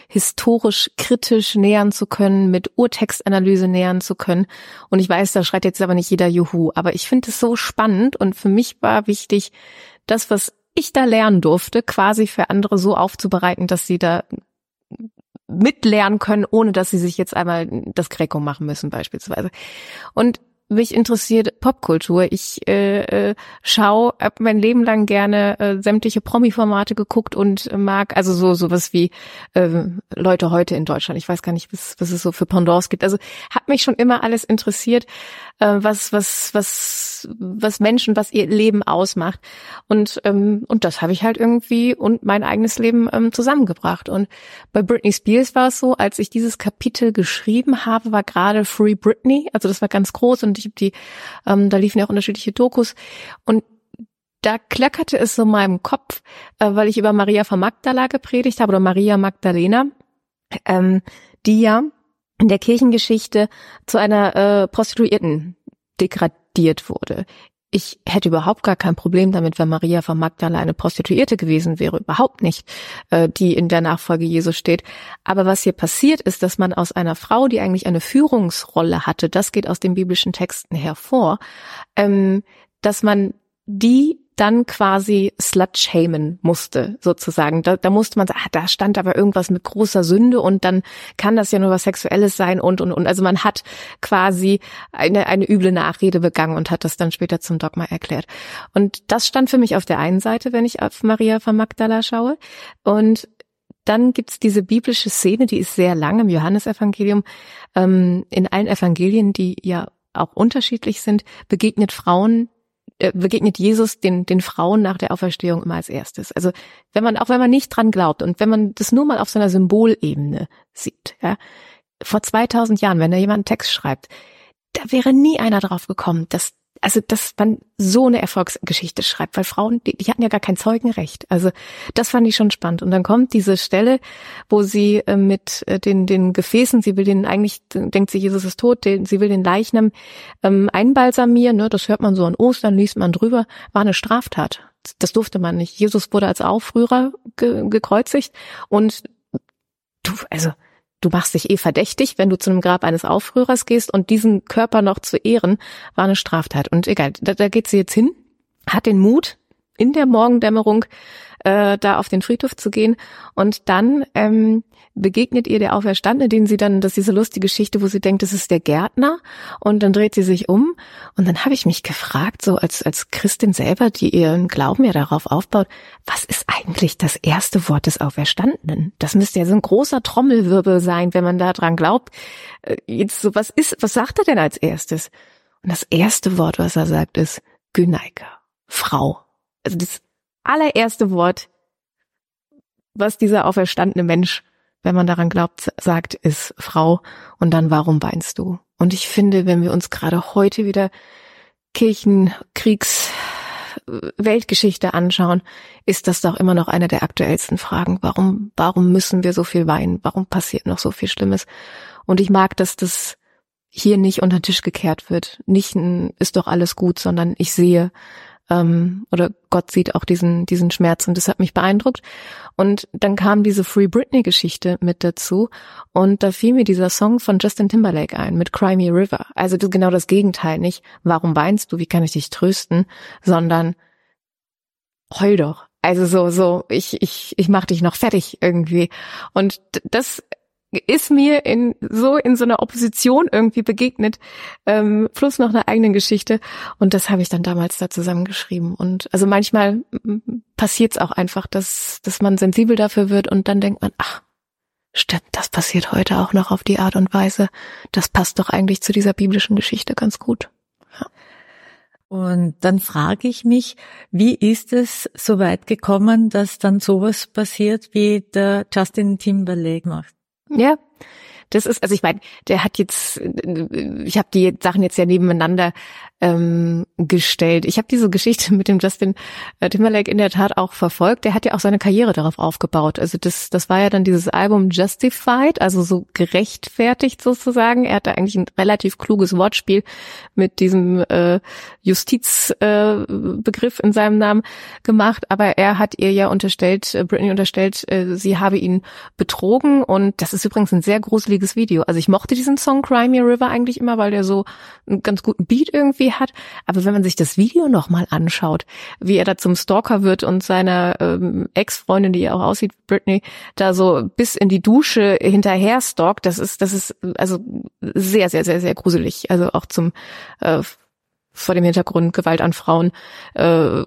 historisch kritisch nähern zu können, mit Urtextanalyse nähern zu können. Und ich weiß, da schreit jetzt aber nicht jeder Juhu, aber ich finde es so spannend und für mich war wichtig, das, was ich da lernen durfte, quasi für andere so aufzubereiten, dass sie da mitlernen können, ohne dass sie sich jetzt einmal das Greco machen müssen beispielsweise. Und mich interessiert Popkultur. Ich äh, äh, schaue, hab mein Leben lang gerne äh, sämtliche Promi-Formate geguckt und mag also so sowas wie äh, Leute heute in Deutschland. Ich weiß gar nicht, was, was es so für Pendants gibt. Also hat mich schon immer alles interessiert, äh, was was was was Menschen, was ihr Leben ausmacht. Und ähm, und das habe ich halt irgendwie und mein eigenes Leben ähm, zusammengebracht. Und bei Britney Spears war es so, als ich dieses Kapitel geschrieben habe, war gerade Free Britney, also das war ganz groß und und ich habe die, ähm, da liefen ja auch unterschiedliche Dokus und da klackerte es so in meinem Kopf, äh, weil ich über Maria von Magdala gepredigt habe oder Maria Magdalena, ähm, die ja in der Kirchengeschichte zu einer äh, Prostituierten degradiert wurde. Ich hätte überhaupt gar kein Problem damit, wenn Maria von Magdala eine Prostituierte gewesen wäre, überhaupt nicht, äh, die in der Nachfolge Jesu steht. Aber was hier passiert ist, dass man aus einer Frau, die eigentlich eine Führungsrolle hatte, das geht aus den biblischen Texten hervor, ähm, dass man die dann quasi slut-shamen musste, sozusagen. Da, da musste man sagen, ah, da stand aber irgendwas mit großer Sünde und dann kann das ja nur was Sexuelles sein und, und, und. Also man hat quasi eine, eine üble Nachrede begangen und hat das dann später zum Dogma erklärt. Und das stand für mich auf der einen Seite, wenn ich auf Maria von Magdala schaue. Und dann gibt's diese biblische Szene, die ist sehr lang im Johannesevangelium. Ähm, in allen Evangelien, die ja auch unterschiedlich sind, begegnet Frauen äh, begegnet Jesus den, den Frauen nach der Auferstehung immer als erstes. Also wenn man, auch wenn man nicht dran glaubt und wenn man das nur mal auf so einer Symbolebene sieht, ja, vor 2000 Jahren, wenn da jemand einen Text schreibt, da wäre nie einer drauf gekommen, dass also dass man so eine Erfolgsgeschichte schreibt, weil Frauen, die, die hatten ja gar kein Zeugenrecht. Also das fand ich schon spannend. Und dann kommt diese Stelle, wo sie äh, mit äh, den, den Gefäßen, sie will den eigentlich, denkt sie, Jesus ist tot, den, sie will den Leichnam ähm, einbalsamieren, ne, das hört man so an Ostern, liest man drüber, war eine Straftat. Das durfte man nicht. Jesus wurde als Aufrührer ge gekreuzigt und du, also du machst dich eh verdächtig, wenn du zu einem Grab eines Aufrührers gehst und diesen Körper noch zu ehren, war eine Straftat. Und egal, da, da geht sie jetzt hin, hat den Mut, in der Morgendämmerung äh, da auf den Friedhof zu gehen und dann ähm, begegnet ihr der Auferstandene, den sie dann, das ist diese lustige Geschichte, wo sie denkt, das ist der Gärtner und dann dreht sie sich um und dann habe ich mich gefragt, so als, als Christin selber, die ihren Glauben ja darauf aufbaut, was ist eigentlich das erste Wort des Auferstandenen? Das müsste ja so ein großer Trommelwirbel sein, wenn man da dran glaubt. Äh, jetzt so, was ist, was sagt er denn als erstes? Und das erste Wort, was er sagt, ist Gyneika, Frau. Also das allererste Wort, was dieser auferstandene Mensch wenn man daran glaubt, sagt, ist Frau und dann warum weinst du? Und ich finde, wenn wir uns gerade heute wieder Kirchen, Kriegs, Weltgeschichte anschauen, ist das doch immer noch eine der aktuellsten Fragen. Warum, warum müssen wir so viel weinen? Warum passiert noch so viel Schlimmes? Und ich mag, dass das hier nicht unter den Tisch gekehrt wird. Nicht ist doch alles gut, sondern ich sehe, ähm, oder Gott sieht auch diesen, diesen Schmerz und das hat mich beeindruckt. Und dann kam diese Free Britney Geschichte mit dazu und da fiel mir dieser Song von Justin Timberlake ein mit Cry Me River. Also das genau das Gegenteil, nicht warum weinst du, wie kann ich dich trösten, sondern heul doch. Also so, so, ich, ich, ich mach dich noch fertig irgendwie. Und das ist mir in so in so einer Opposition irgendwie begegnet, ähm, plus noch einer eigenen Geschichte. Und das habe ich dann damals da zusammengeschrieben. Und also manchmal passiert es auch einfach, dass, dass man sensibel dafür wird und dann denkt man, ach, stimmt, das passiert heute auch noch auf die Art und Weise. Das passt doch eigentlich zu dieser biblischen Geschichte ganz gut. Ja. Und dann frage ich mich, wie ist es so weit gekommen, dass dann sowas passiert, wie der Justin Timberlake macht? Ja, das ist, also ich meine, der hat jetzt, ich habe die Sachen jetzt ja nebeneinander ähm, gestellt. Ich habe diese Geschichte mit dem Justin äh, Timberlake in der Tat auch verfolgt. Der hat ja auch seine Karriere darauf aufgebaut. Also das, das war ja dann dieses Album Justified, also so gerechtfertigt sozusagen. Er hatte eigentlich ein relativ kluges Wortspiel mit diesem äh, Justizbegriff äh, in seinem Namen gemacht. Aber er hat ihr ja unterstellt, äh, Britney unterstellt, äh, sie habe ihn betrogen. Und das ist übrigens ein sehr gruseliges Video. Also ich mochte diesen Song Cry Me River eigentlich immer, weil der so einen ganz guten Beat irgendwie irgendwie hat. Aber wenn man sich das Video nochmal anschaut, wie er da zum Stalker wird und seiner ähm, Ex-Freundin, die ja auch aussieht, Britney, da so bis in die Dusche hinterher stalkt, das ist, das ist also sehr, sehr, sehr, sehr gruselig. Also auch zum äh, vor dem Hintergrund Gewalt an Frauen äh,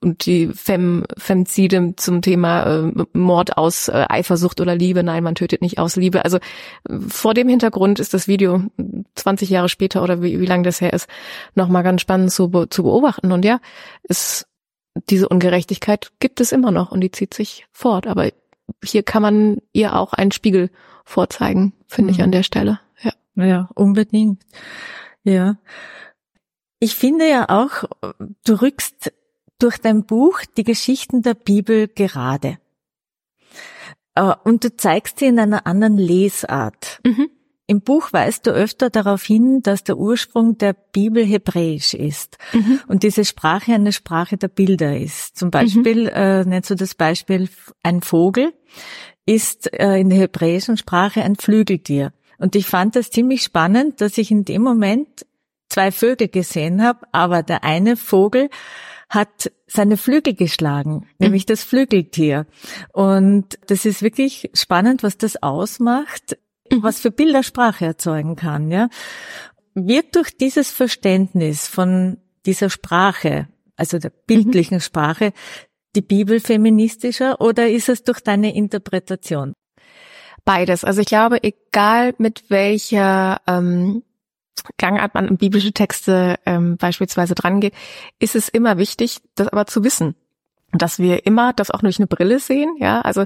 und die Fem Femzide zum Thema äh, Mord aus äh, Eifersucht oder Liebe. Nein, man tötet nicht aus Liebe. Also vor dem Hintergrund ist das Video 20 Jahre später oder wie, wie lange das her ist, nochmal ganz spannend zu, zu beobachten. Und ja, es, diese Ungerechtigkeit gibt es immer noch und die zieht sich fort. Aber hier kann man ihr auch einen Spiegel vorzeigen, finde mhm. ich an der Stelle. Ja. Ja, unbedingt. Ja. Ich finde ja auch, du rückst durch dein Buch die Geschichten der Bibel gerade. Äh, und du zeigst sie in einer anderen Lesart. Mhm. Im Buch weist du öfter darauf hin, dass der Ursprung der Bibel hebräisch ist mhm. und diese Sprache eine Sprache der Bilder ist. Zum Beispiel mhm. äh, nennst du das Beispiel, ein Vogel ist äh, in der hebräischen Sprache ein Flügeltier. Und ich fand das ziemlich spannend, dass ich in dem Moment zwei Vögel gesehen habe, aber der eine Vogel hat seine Flügel geschlagen, mhm. nämlich das Flügeltier. Und das ist wirklich spannend, was das ausmacht, mhm. was für Bilder Sprache erzeugen kann, ja. Wird durch dieses Verständnis von dieser Sprache, also der bildlichen mhm. Sprache, die Bibel feministischer oder ist es durch deine Interpretation? Beides. Also ich glaube, egal mit welcher ähm, Gangart man an biblische Texte ähm, beispielsweise drangeht, ist es immer wichtig, das aber zu wissen dass wir immer das auch durch eine Brille sehen, ja, also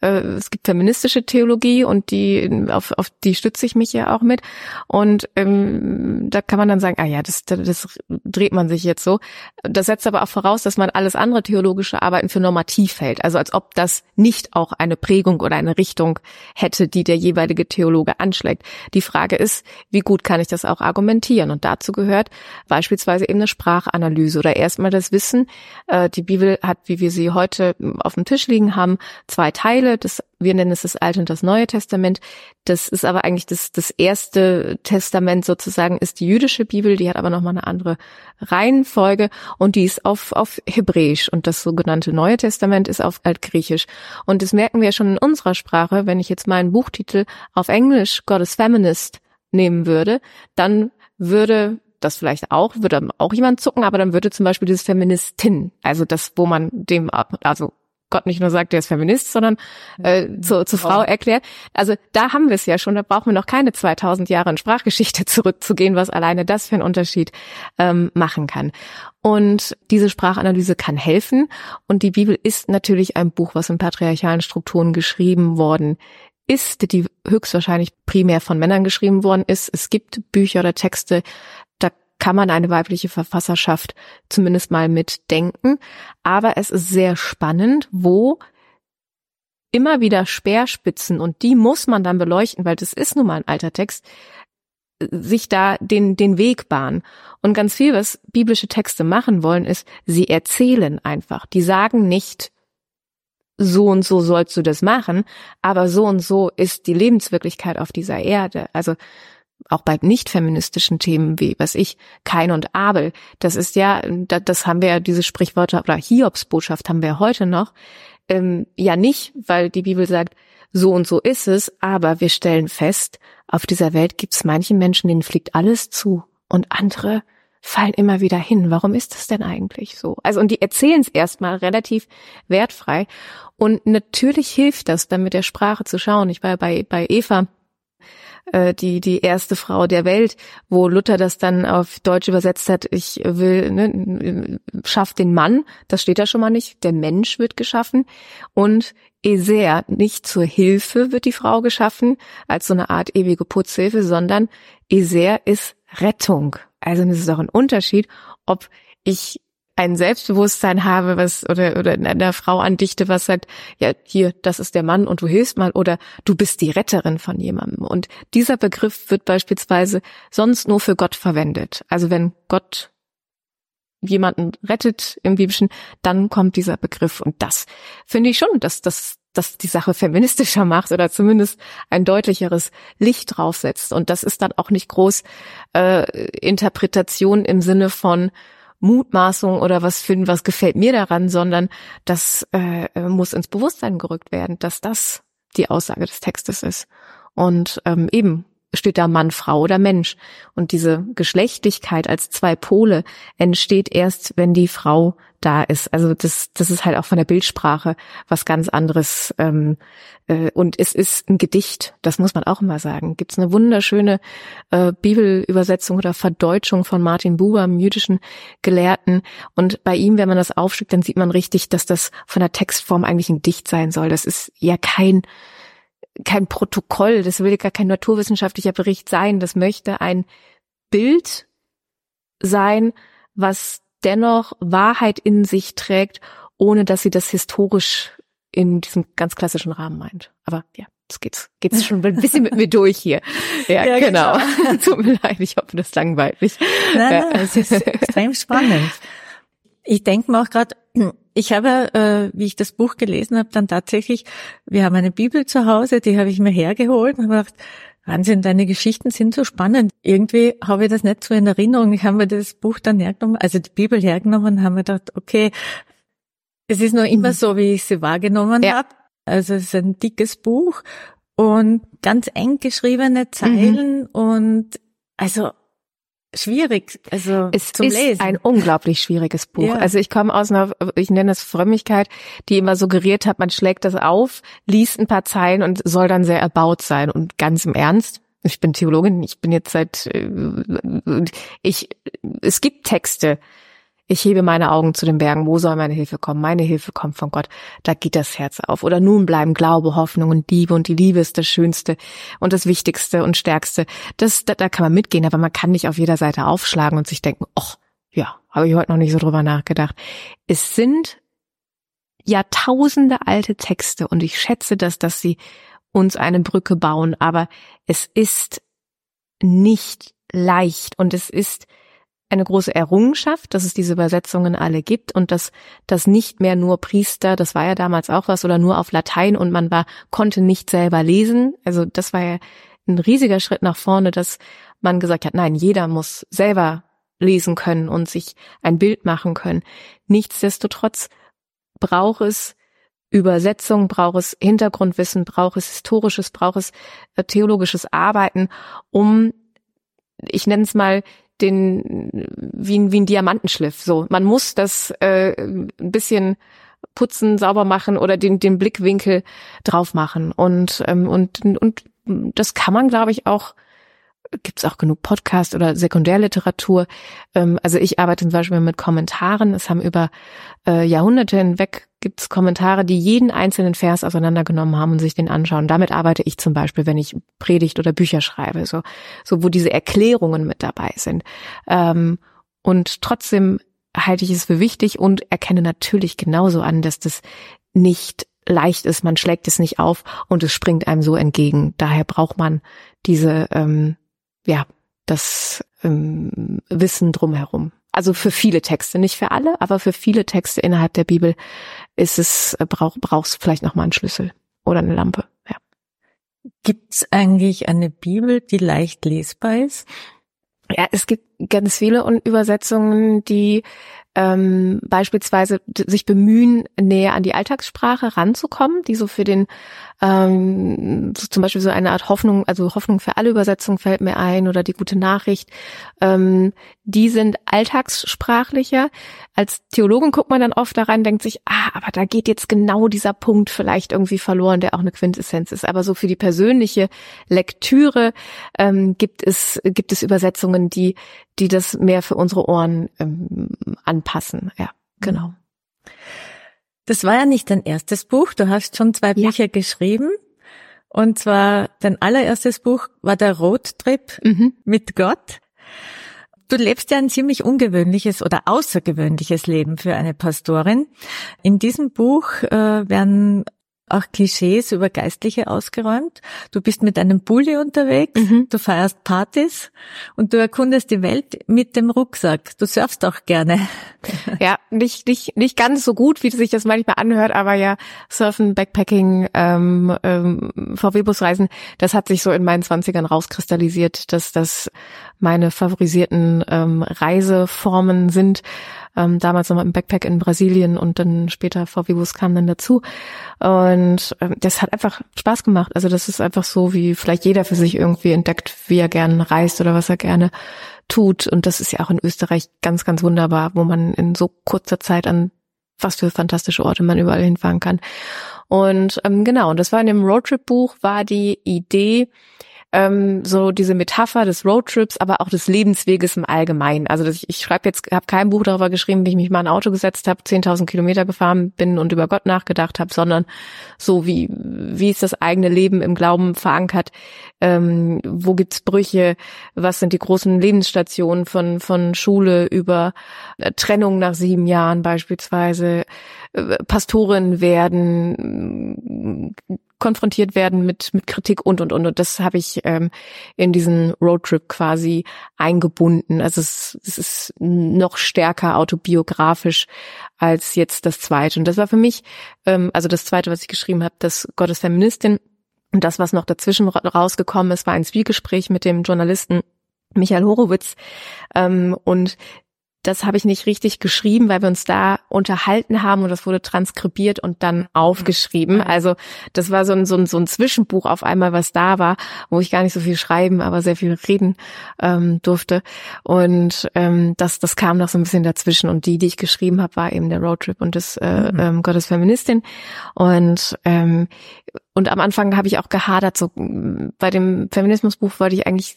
äh, es gibt feministische Theologie und die auf, auf die stütze ich mich ja auch mit. Und ähm, da kann man dann sagen, ah ja, das, das dreht man sich jetzt so. Das setzt aber auch voraus, dass man alles andere theologische Arbeiten für normativ hält, also als ob das nicht auch eine Prägung oder eine Richtung hätte, die der jeweilige Theologe anschlägt. Die Frage ist, wie gut kann ich das auch argumentieren? Und dazu gehört beispielsweise eben eine Sprachanalyse oder erstmal das Wissen, äh, die Bibel hat wie wir sie heute auf dem Tisch liegen haben, zwei Teile. Das, wir nennen es das Alte und das Neue Testament. Das ist aber eigentlich das, das erste Testament sozusagen ist die jüdische Bibel. Die hat aber nochmal eine andere Reihenfolge und die ist auf, auf Hebräisch und das sogenannte Neue Testament ist auf Altgriechisch. Und das merken wir schon in unserer Sprache. Wenn ich jetzt meinen Buchtitel auf Englisch God is Feminist nehmen würde, dann würde das vielleicht auch, würde auch jemand zucken, aber dann würde zum Beispiel dieses Feministin, also das, wo man dem, also Gott nicht nur sagt, der ist Feminist, sondern äh, zur, zur Frau erklärt. Also da haben wir es ja schon, da brauchen wir noch keine 2000 Jahre in Sprachgeschichte zurückzugehen, was alleine das für einen Unterschied ähm, machen kann. Und diese Sprachanalyse kann helfen. Und die Bibel ist natürlich ein Buch, was in patriarchalen Strukturen geschrieben worden ist, die höchstwahrscheinlich primär von Männern geschrieben worden ist. Es gibt Bücher oder Texte, kann man eine weibliche Verfasserschaft zumindest mal mitdenken. Aber es ist sehr spannend, wo immer wieder Speerspitzen und die muss man dann beleuchten, weil das ist nun mal ein alter Text, sich da den, den Weg bahnen. Und ganz viel, was biblische Texte machen wollen, ist, sie erzählen einfach. Die sagen nicht, so und so sollst du das machen, aber so und so ist die Lebenswirklichkeit auf dieser Erde. Also auch bei nicht feministischen Themen wie, was ich, Kain und Abel. Das ist ja, das haben wir ja, diese Sprichwörter oder Hiobs Botschaft haben wir heute noch. Ähm, ja nicht, weil die Bibel sagt, so und so ist es, aber wir stellen fest, auf dieser Welt gibt es manchen Menschen, denen fliegt alles zu und andere fallen immer wieder hin. Warum ist das denn eigentlich so? Also und die erzählen es erstmal relativ wertfrei und natürlich hilft das dann mit der Sprache zu schauen. Ich war bei bei Eva äh, die die erste Frau der Welt, wo Luther das dann auf Deutsch übersetzt hat, ich will, ne, schafft den Mann, das steht da schon mal nicht, der Mensch wird geschaffen und Eser, nicht zur Hilfe wird die Frau geschaffen, als so eine Art ewige Putzhilfe, sondern Eser ist Rettung. Also es ist auch ein Unterschied, ob ich ein Selbstbewusstsein habe, was oder oder einer Frau andichte, was sagt, ja, hier, das ist der Mann und du hilfst mal oder du bist die Retterin von jemandem. Und dieser Begriff wird beispielsweise sonst nur für Gott verwendet. Also wenn Gott jemanden rettet im Biblischen, dann kommt dieser Begriff und das finde ich schon, dass das dass die Sache feministischer macht oder zumindest ein deutlicheres Licht draufsetzt. Und das ist dann auch nicht groß äh, Interpretation im Sinne von Mutmaßung oder was finden, was gefällt mir daran, sondern das äh, muss ins Bewusstsein gerückt werden, dass das die Aussage des Textes ist. Und ähm, eben steht da Mann, Frau oder Mensch. Und diese Geschlechtlichkeit als zwei Pole entsteht erst, wenn die Frau da ist. Also das, das ist halt auch von der Bildsprache was ganz anderes. Ähm, äh, und es ist ein Gedicht, das muss man auch immer sagen. Gibt es eine wunderschöne äh, Bibelübersetzung oder Verdeutschung von Martin Buber, einem jüdischen Gelehrten. Und bei ihm, wenn man das aufschlägt, dann sieht man richtig, dass das von der Textform eigentlich ein Gedicht sein soll. Das ist ja kein kein Protokoll, das will gar kein naturwissenschaftlicher Bericht sein, das möchte ein Bild sein, was dennoch Wahrheit in sich trägt, ohne dass sie das historisch in diesem ganz klassischen Rahmen meint. Aber ja, jetzt geht's, geht's schon ein bisschen mit mir durch hier. Ja, ja genau. genau. Tut mir leid, ich hoffe, das ist langweilig. Nein, ja. es ist extrem spannend. Ich denke mir auch gerade, ich habe, äh, wie ich das Buch gelesen habe, dann tatsächlich, wir haben eine Bibel zu Hause, die habe ich mir hergeholt und habe gedacht, Wahnsinn, deine Geschichten sind so spannend. Irgendwie habe ich das nicht so in Erinnerung. Ich habe mir das Buch dann hergenommen, also die Bibel hergenommen und habe mir gedacht, okay, es ist noch immer mhm. so, wie ich sie wahrgenommen ja. habe. Also es ist ein dickes Buch und ganz eng geschriebene Zeilen mhm. und also schwierig, also es zum ist Lesen. ein unglaublich schwieriges Buch. Ja. Also ich komme aus einer, ich nenne es Frömmigkeit, die immer suggeriert hat, man schlägt das auf, liest ein paar Zeilen und soll dann sehr erbaut sein. Und ganz im Ernst, ich bin Theologin, ich bin jetzt seit, äh, ich, es gibt Texte, ich hebe meine Augen zu den Bergen. Wo soll meine Hilfe kommen? Meine Hilfe kommt von Gott. Da geht das Herz auf. Oder nun bleiben Glaube, Hoffnung und Liebe. Und die Liebe ist das Schönste und das Wichtigste und Stärkste. Das, da, da kann man mitgehen, aber man kann nicht auf jeder Seite aufschlagen und sich denken, ach, ja, habe ich heute noch nicht so drüber nachgedacht. Es sind Jahrtausende alte Texte und ich schätze das, dass sie uns eine Brücke bauen, aber es ist nicht leicht und es ist eine große Errungenschaft, dass es diese Übersetzungen alle gibt und dass das nicht mehr nur Priester, das war ja damals auch was, oder nur auf Latein und man war, konnte nicht selber lesen. Also das war ja ein riesiger Schritt nach vorne, dass man gesagt hat, nein, jeder muss selber lesen können und sich ein Bild machen können. Nichtsdestotrotz braucht es Übersetzung, braucht es Hintergrundwissen, braucht es historisches, braucht es äh, theologisches Arbeiten, um ich nenne es mal den wie ein, wie ein Diamantenschliff. So, man muss das äh, ein bisschen putzen, sauber machen oder den den Blickwinkel drauf machen und ähm, und und das kann man, glaube ich, auch gibt es auch genug Podcast oder Sekundärliteratur. Ähm, also ich arbeite zum Beispiel mit Kommentaren. Es haben über äh, Jahrhunderte hinweg gibt es Kommentare, die jeden einzelnen Vers auseinandergenommen haben und sich den anschauen. Damit arbeite ich zum Beispiel, wenn ich Predigt oder Bücher schreibe, so, so wo diese Erklärungen mit dabei sind. Ähm, und trotzdem halte ich es für wichtig und erkenne natürlich genauso an, dass das nicht leicht ist, man schlägt es nicht auf und es springt einem so entgegen. Daher braucht man diese ähm, ja, das ähm, Wissen drumherum. Also für viele Texte, nicht für alle, aber für viele Texte innerhalb der Bibel ist es, äh, brauch, brauchst vielleicht nochmal einen Schlüssel oder eine Lampe. Ja. Gibt es eigentlich eine Bibel, die leicht lesbar ist? Ja, es gibt ganz viele Übersetzungen, die ähm, beispielsweise sich bemühen, näher an die Alltagssprache ranzukommen, die so für den ähm, so zum Beispiel so eine Art Hoffnung, also Hoffnung für alle Übersetzungen fällt mir ein oder die gute Nachricht, ähm, die sind alltagssprachlicher. Als Theologen guckt man dann oft da rein, denkt sich, ah, aber da geht jetzt genau dieser Punkt vielleicht irgendwie verloren, der auch eine Quintessenz ist. Aber so für die persönliche Lektüre ähm, gibt es gibt es Übersetzungen, die die das mehr für unsere Ohren ähm, anpassen. Ja, genau. Das war ja nicht dein erstes Buch. Du hast schon zwei ja. Bücher geschrieben. Und zwar dein allererstes Buch war der Roadtrip mhm. mit Gott. Du lebst ja ein ziemlich ungewöhnliches oder außergewöhnliches Leben für eine Pastorin. In diesem Buch äh, werden auch Klischees über Geistliche ausgeräumt. Du bist mit einem Bulli unterwegs, mhm. du feierst Partys und du erkundest die Welt mit dem Rucksack. Du surfst auch gerne. Ja, nicht, nicht, nicht ganz so gut, wie sich das manchmal anhört, aber ja, Surfen, Backpacking, ähm, ähm, VW-Busreisen, das hat sich so in meinen Zwanzigern rauskristallisiert, dass das meine favorisierten ähm, Reiseformen sind ähm, damals nochmal im Backpack in Brasilien und dann später VW-Bus kam dann dazu. Und ähm, das hat einfach Spaß gemacht. Also das ist einfach so, wie vielleicht jeder für sich irgendwie entdeckt, wie er gerne reist oder was er gerne tut. Und das ist ja auch in Österreich ganz, ganz wunderbar, wo man in so kurzer Zeit an was für fantastische Orte man überall hinfahren kann. Und ähm, genau, und das war in dem Roadtrip-Buch, war die Idee, ähm, so diese Metapher des Roadtrips, aber auch des Lebensweges im Allgemeinen. Also ich, ich schreibe jetzt, habe kein Buch darüber geschrieben, wie ich mich mal in ein Auto gesetzt habe, 10.000 Kilometer gefahren bin und über Gott nachgedacht habe, sondern so wie wie ist das eigene Leben im Glauben verankert, ähm, wo gibt's Brüche, was sind die großen Lebensstationen von von Schule über äh, Trennung nach sieben Jahren beispielsweise, Pastorin werden, konfrontiert werden mit, mit Kritik und, und, und. Und das habe ich ähm, in diesen Roadtrip quasi eingebunden. Also es, es ist noch stärker autobiografisch als jetzt das zweite. Und das war für mich, ähm, also das zweite, was ich geschrieben habe, das Gottes Feministin. Und das, was noch dazwischen rausgekommen ist, war ein Zwiegespräch mit dem Journalisten Michael Horowitz. Ähm, und das habe ich nicht richtig geschrieben, weil wir uns da unterhalten haben und das wurde transkribiert und dann aufgeschrieben. Mhm. Also das war so ein, so ein, so ein Zwischenbuch auf einmal, was da war, wo ich gar nicht so viel schreiben, aber sehr viel reden ähm, durfte. Und ähm, das, das kam noch so ein bisschen dazwischen. Und die, die ich geschrieben habe, war eben der Roadtrip und das äh, mhm. ähm, Gottes Feministin. Und ähm, und am Anfang habe ich auch gehadert, so bei dem Feminismusbuch wollte ich eigentlich,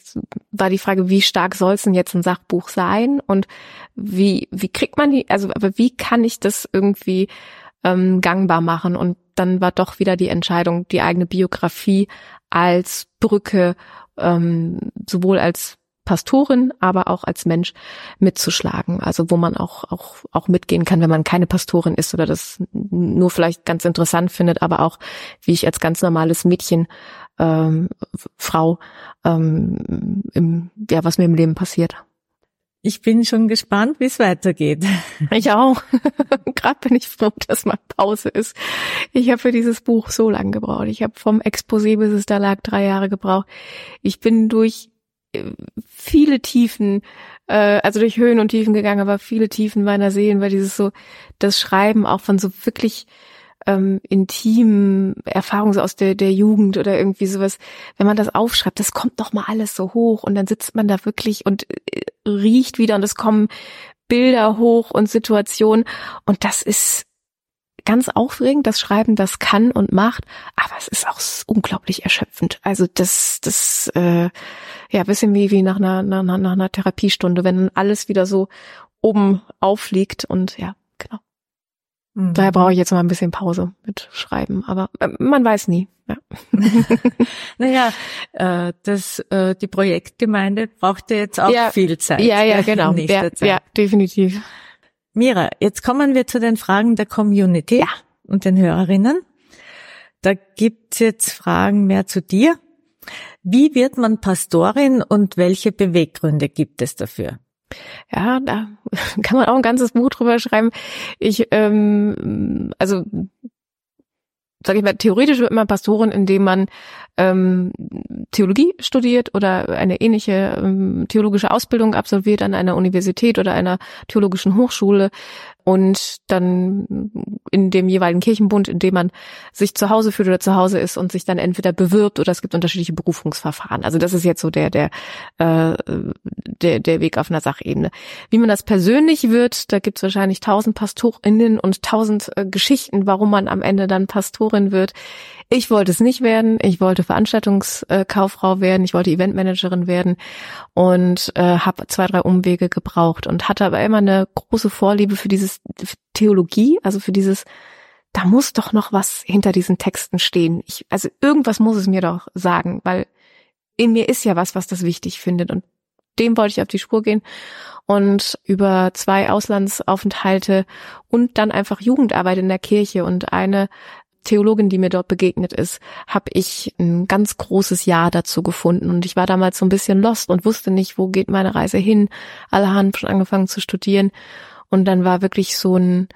war die Frage, wie stark soll es denn jetzt ein Sachbuch sein? Und wie, wie kriegt man die, also aber wie kann ich das irgendwie ähm, gangbar machen? Und dann war doch wieder die Entscheidung, die eigene Biografie als Brücke, ähm, sowohl als Pastorin, aber auch als Mensch mitzuschlagen. Also wo man auch, auch, auch mitgehen kann, wenn man keine Pastorin ist oder das nur vielleicht ganz interessant findet, aber auch wie ich als ganz normales Mädchen, ähm, Frau, ähm, im, ja, was mir im Leben passiert. Ich bin schon gespannt, wie es weitergeht. Ich auch. Gerade bin ich froh, dass mal Pause ist. Ich habe für dieses Buch so lange gebraucht. Ich habe vom Exposé bis es da lag drei Jahre gebraucht. Ich bin durch viele Tiefen, äh, also durch Höhen und Tiefen gegangen, aber viele Tiefen meiner Seelen, weil dieses so, das Schreiben auch von so wirklich ähm, intimen Erfahrungen so aus der, der Jugend oder irgendwie sowas, wenn man das aufschreibt, das kommt doch mal alles so hoch und dann sitzt man da wirklich und äh, riecht wieder und es kommen Bilder hoch und Situationen und das ist ganz aufregend, das Schreiben das kann und macht, aber es ist auch unglaublich erschöpfend. Also das, das, äh, ja, bisschen wie, wie nach einer, nach, nach einer Therapiestunde, wenn alles wieder so oben aufliegt und ja, genau. Mhm. Daher brauche ich jetzt mal ein bisschen Pause mit Schreiben, aber äh, man weiß nie. Ja. naja, äh, das, äh, die Projektgemeinde brauchte jetzt auch ja, viel Zeit. Ja, ja, genau. Ja, ja, definitiv. Mira, jetzt kommen wir zu den Fragen der Community ja. und den Hörerinnen. Da gibt's jetzt Fragen mehr zu dir. Wie wird man Pastorin und welche Beweggründe gibt es dafür? Ja, da kann man auch ein ganzes Buch drüber schreiben. Ich, ähm, also sage ich mal, theoretisch wird man Pastorin, indem man ähm, Theologie studiert oder eine ähnliche ähm, theologische Ausbildung absolviert an einer Universität oder einer theologischen Hochschule und dann in dem jeweiligen Kirchenbund, in dem man sich zu Hause fühlt oder zu Hause ist und sich dann entweder bewirbt oder es gibt unterschiedliche Berufungsverfahren. Also das ist jetzt so der der äh, der der Weg auf einer Sachebene. Wie man das persönlich wird, da gibt es wahrscheinlich tausend Pastorinnen und tausend äh, Geschichten, warum man am Ende dann Pastorin wird. Ich wollte es nicht werden. Ich wollte Veranstaltungskauffrau werden. Ich wollte Eventmanagerin werden und äh, habe zwei, drei Umwege gebraucht und hatte aber immer eine große Vorliebe für dieses für Theologie, also für dieses da muss doch noch was hinter diesen Texten stehen. Ich, also irgendwas muss es mir doch sagen, weil in mir ist ja was, was das wichtig findet und dem wollte ich auf die Spur gehen und über zwei Auslandsaufenthalte und dann einfach Jugendarbeit in der Kirche und eine Theologin, die mir dort begegnet ist, habe ich ein ganz großes Ja dazu gefunden. Und ich war damals so ein bisschen lost und wusste nicht, wo geht meine Reise hin. Alle haben schon angefangen zu studieren. Und dann war wirklich so ein,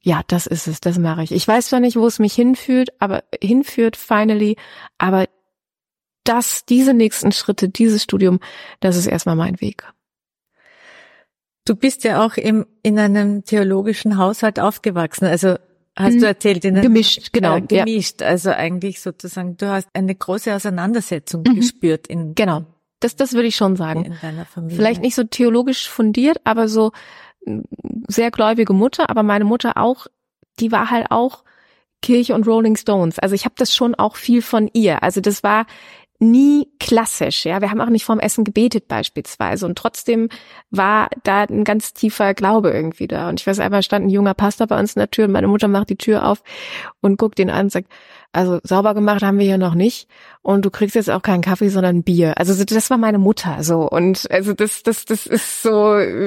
ja, das ist es, das mache ich. Ich weiß zwar nicht, wo es mich hinführt, aber hinführt finally, aber das, diese nächsten Schritte, dieses Studium, das ist erstmal mein Weg. Du bist ja auch im, in einem theologischen Haushalt aufgewachsen. Also hast du mhm. erzählt, in gemischt, genau, äh, gemischt. Ja. Also eigentlich sozusagen, du hast eine große Auseinandersetzung mhm. gespürt in genau. Das, das würde ich schon sagen. In deiner Familie. Vielleicht nicht so theologisch fundiert, aber so sehr gläubige Mutter. Aber meine Mutter auch, die war halt auch Kirche und Rolling Stones. Also ich habe das schon auch viel von ihr. Also das war nie klassisch. Ja, wir haben auch nicht vorm Essen gebetet beispielsweise und trotzdem war da ein ganz tiefer Glaube irgendwie da. Und ich weiß einmal stand ein junger Pastor bei uns in der Tür und meine Mutter macht die Tür auf und guckt ihn an und sagt, also sauber gemacht haben wir hier noch nicht und du kriegst jetzt auch keinen Kaffee, sondern Bier. Also das war meine Mutter so und also das das das ist so,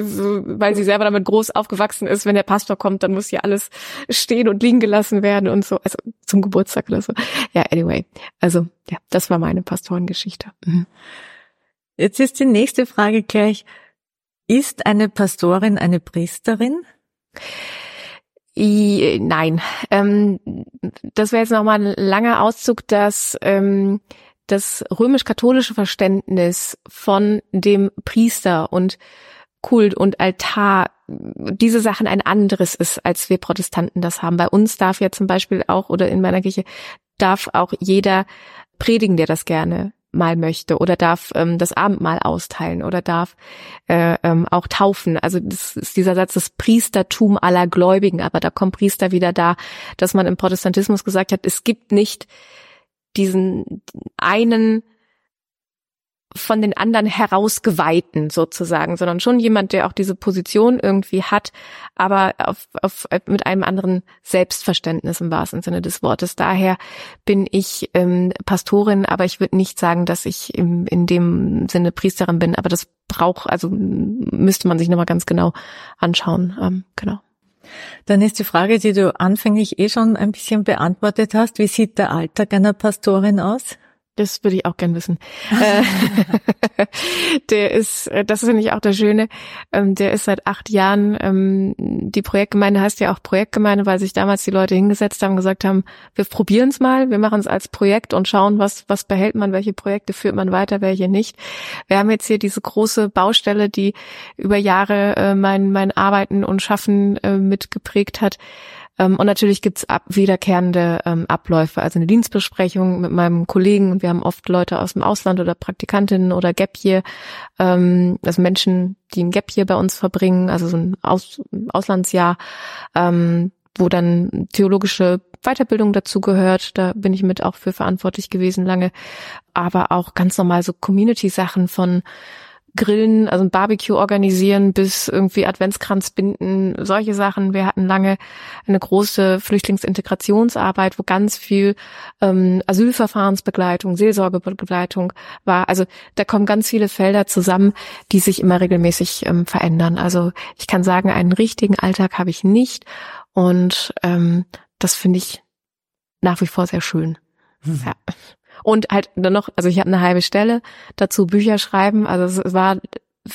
so weil sie selber damit groß aufgewachsen ist, wenn der Pastor kommt, dann muss hier alles stehen und liegen gelassen werden und so, also zum Geburtstag oder so. Ja, anyway. Also ja, das war meine Pastorengeschichte. Mhm. Jetzt ist die nächste Frage gleich, ist eine Pastorin eine Priesterin? Nein, ähm, das wäre jetzt nochmal ein langer Auszug, dass ähm, das römisch-katholische Verständnis von dem Priester und Kult und Altar diese Sachen ein anderes ist, als wir Protestanten das haben. Bei uns darf ja zum Beispiel auch, oder in meiner Kirche, darf auch jeder predigen, der das gerne mal möchte oder darf ähm, das Abendmahl austeilen oder darf äh, ähm, auch taufen. Also das ist dieser Satz, das Priestertum aller Gläubigen. Aber da kommt Priester wieder da, dass man im Protestantismus gesagt hat, es gibt nicht diesen einen von den anderen herausgeweihten sozusagen, sondern schon jemand, der auch diese Position irgendwie hat, aber auf, auf, mit einem anderen Selbstverständnis im wahrsten Sinne des Wortes. Daher bin ich ähm, Pastorin, aber ich würde nicht sagen, dass ich im, in dem Sinne Priesterin bin, aber das braucht, also müsste man sich nochmal ganz genau anschauen. Ähm, genau. Dann ist die Frage, die du anfänglich eh schon ein bisschen beantwortet hast. Wie sieht der Alltag einer Pastorin aus? Das würde ich auch gern wissen. Äh, der ist, äh, das ist nämlich auch das Schöne, ähm, der ist seit acht Jahren, ähm, die Projektgemeinde heißt ja auch Projektgemeinde, weil sich damals die Leute hingesetzt haben, gesagt haben, wir probieren es mal, wir machen es als Projekt und schauen, was, was behält man, welche Projekte führt man weiter, welche nicht. Wir haben jetzt hier diese große Baustelle, die über Jahre äh, mein, mein Arbeiten und Schaffen mitgeprägt hat und natürlich gibt's ab, wiederkehrende ähm, Abläufe, also eine Dienstbesprechung mit meinem Kollegen und wir haben oft Leute aus dem Ausland oder Praktikantinnen oder Gap hier, ähm, also Menschen, die ein Gap hier bei uns verbringen, also so ein aus Auslandsjahr, ähm, wo dann theologische Weiterbildung dazu gehört. Da bin ich mit auch für verantwortlich gewesen lange. Aber auch ganz normal so Community-Sachen von Grillen, also ein Barbecue organisieren bis irgendwie Adventskranz binden, solche Sachen. Wir hatten lange eine große Flüchtlingsintegrationsarbeit, wo ganz viel ähm, Asylverfahrensbegleitung, Seelsorgebegleitung war. Also da kommen ganz viele Felder zusammen, die sich immer regelmäßig ähm, verändern. Also ich kann sagen, einen richtigen Alltag habe ich nicht und ähm, das finde ich nach wie vor sehr schön. Mhm. Ja. Und halt dann noch, also ich habe eine halbe Stelle dazu Bücher schreiben. Also es war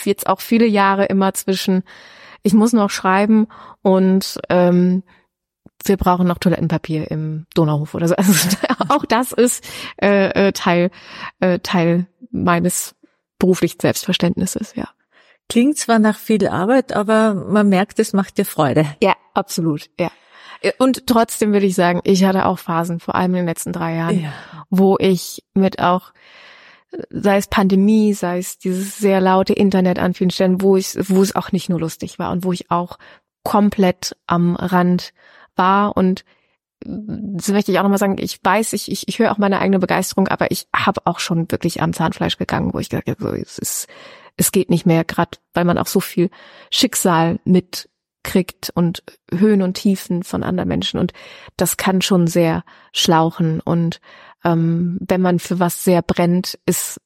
jetzt auch viele Jahre immer zwischen, ich muss noch schreiben und ähm, wir brauchen noch Toilettenpapier im Donauhof oder so. Also auch das ist äh, äh, Teil äh, Teil meines beruflichen Selbstverständnisses, ja. Klingt zwar nach viel Arbeit, aber man merkt, es macht dir Freude. Ja, absolut, ja. Und trotzdem würde ich sagen, ich hatte auch Phasen, vor allem in den letzten drei Jahren, ja. wo ich mit auch sei es Pandemie, sei es dieses sehr laute Internet an vielen Stellen, wo ich, wo es auch nicht nur lustig war und wo ich auch komplett am Rand war und das möchte ich auch nochmal sagen, ich weiß, ich, ich, ich höre auch meine eigene Begeisterung, aber ich habe auch schon wirklich am Zahnfleisch gegangen, wo ich gesagt habe, es ist, es geht nicht mehr, gerade weil man auch so viel Schicksal mitkriegt und Höhen und Tiefen von anderen Menschen und das kann schon sehr schlauchen und ähm, wenn man für was sehr brennt, ist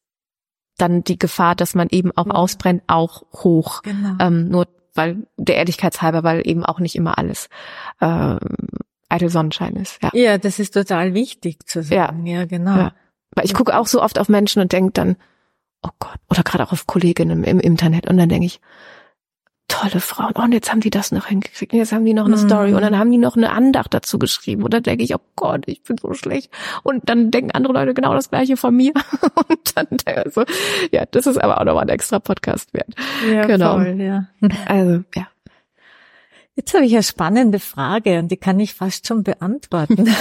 dann die Gefahr, dass man eben auch ja. ausbrennt, auch hoch. Genau. Ähm, nur weil der Ehrlichkeitshalber, weil eben auch nicht immer alles ähm, eitel Sonnenschein ist. Ja. ja, das ist total wichtig zu sagen. Ja, ja genau. Ja. Weil ich gucke auch so oft auf Menschen und denke dann, oh Gott, oder gerade auch auf Kolleginnen im Internet und dann denke ich, tolle Frauen. Oh, und jetzt haben die das noch hingekriegt. Und jetzt haben die noch eine mhm. Story und dann haben die noch eine Andacht dazu geschrieben. Und dann denke ich, oh Gott, ich bin so schlecht. Und dann denken andere Leute genau das Gleiche von mir. und dann, also, ja, das ist aber auch nochmal ein extra Podcast wert. Ja, genau. Voll, ja. Also, ja. Jetzt habe ich eine spannende Frage und die kann ich fast schon beantworten.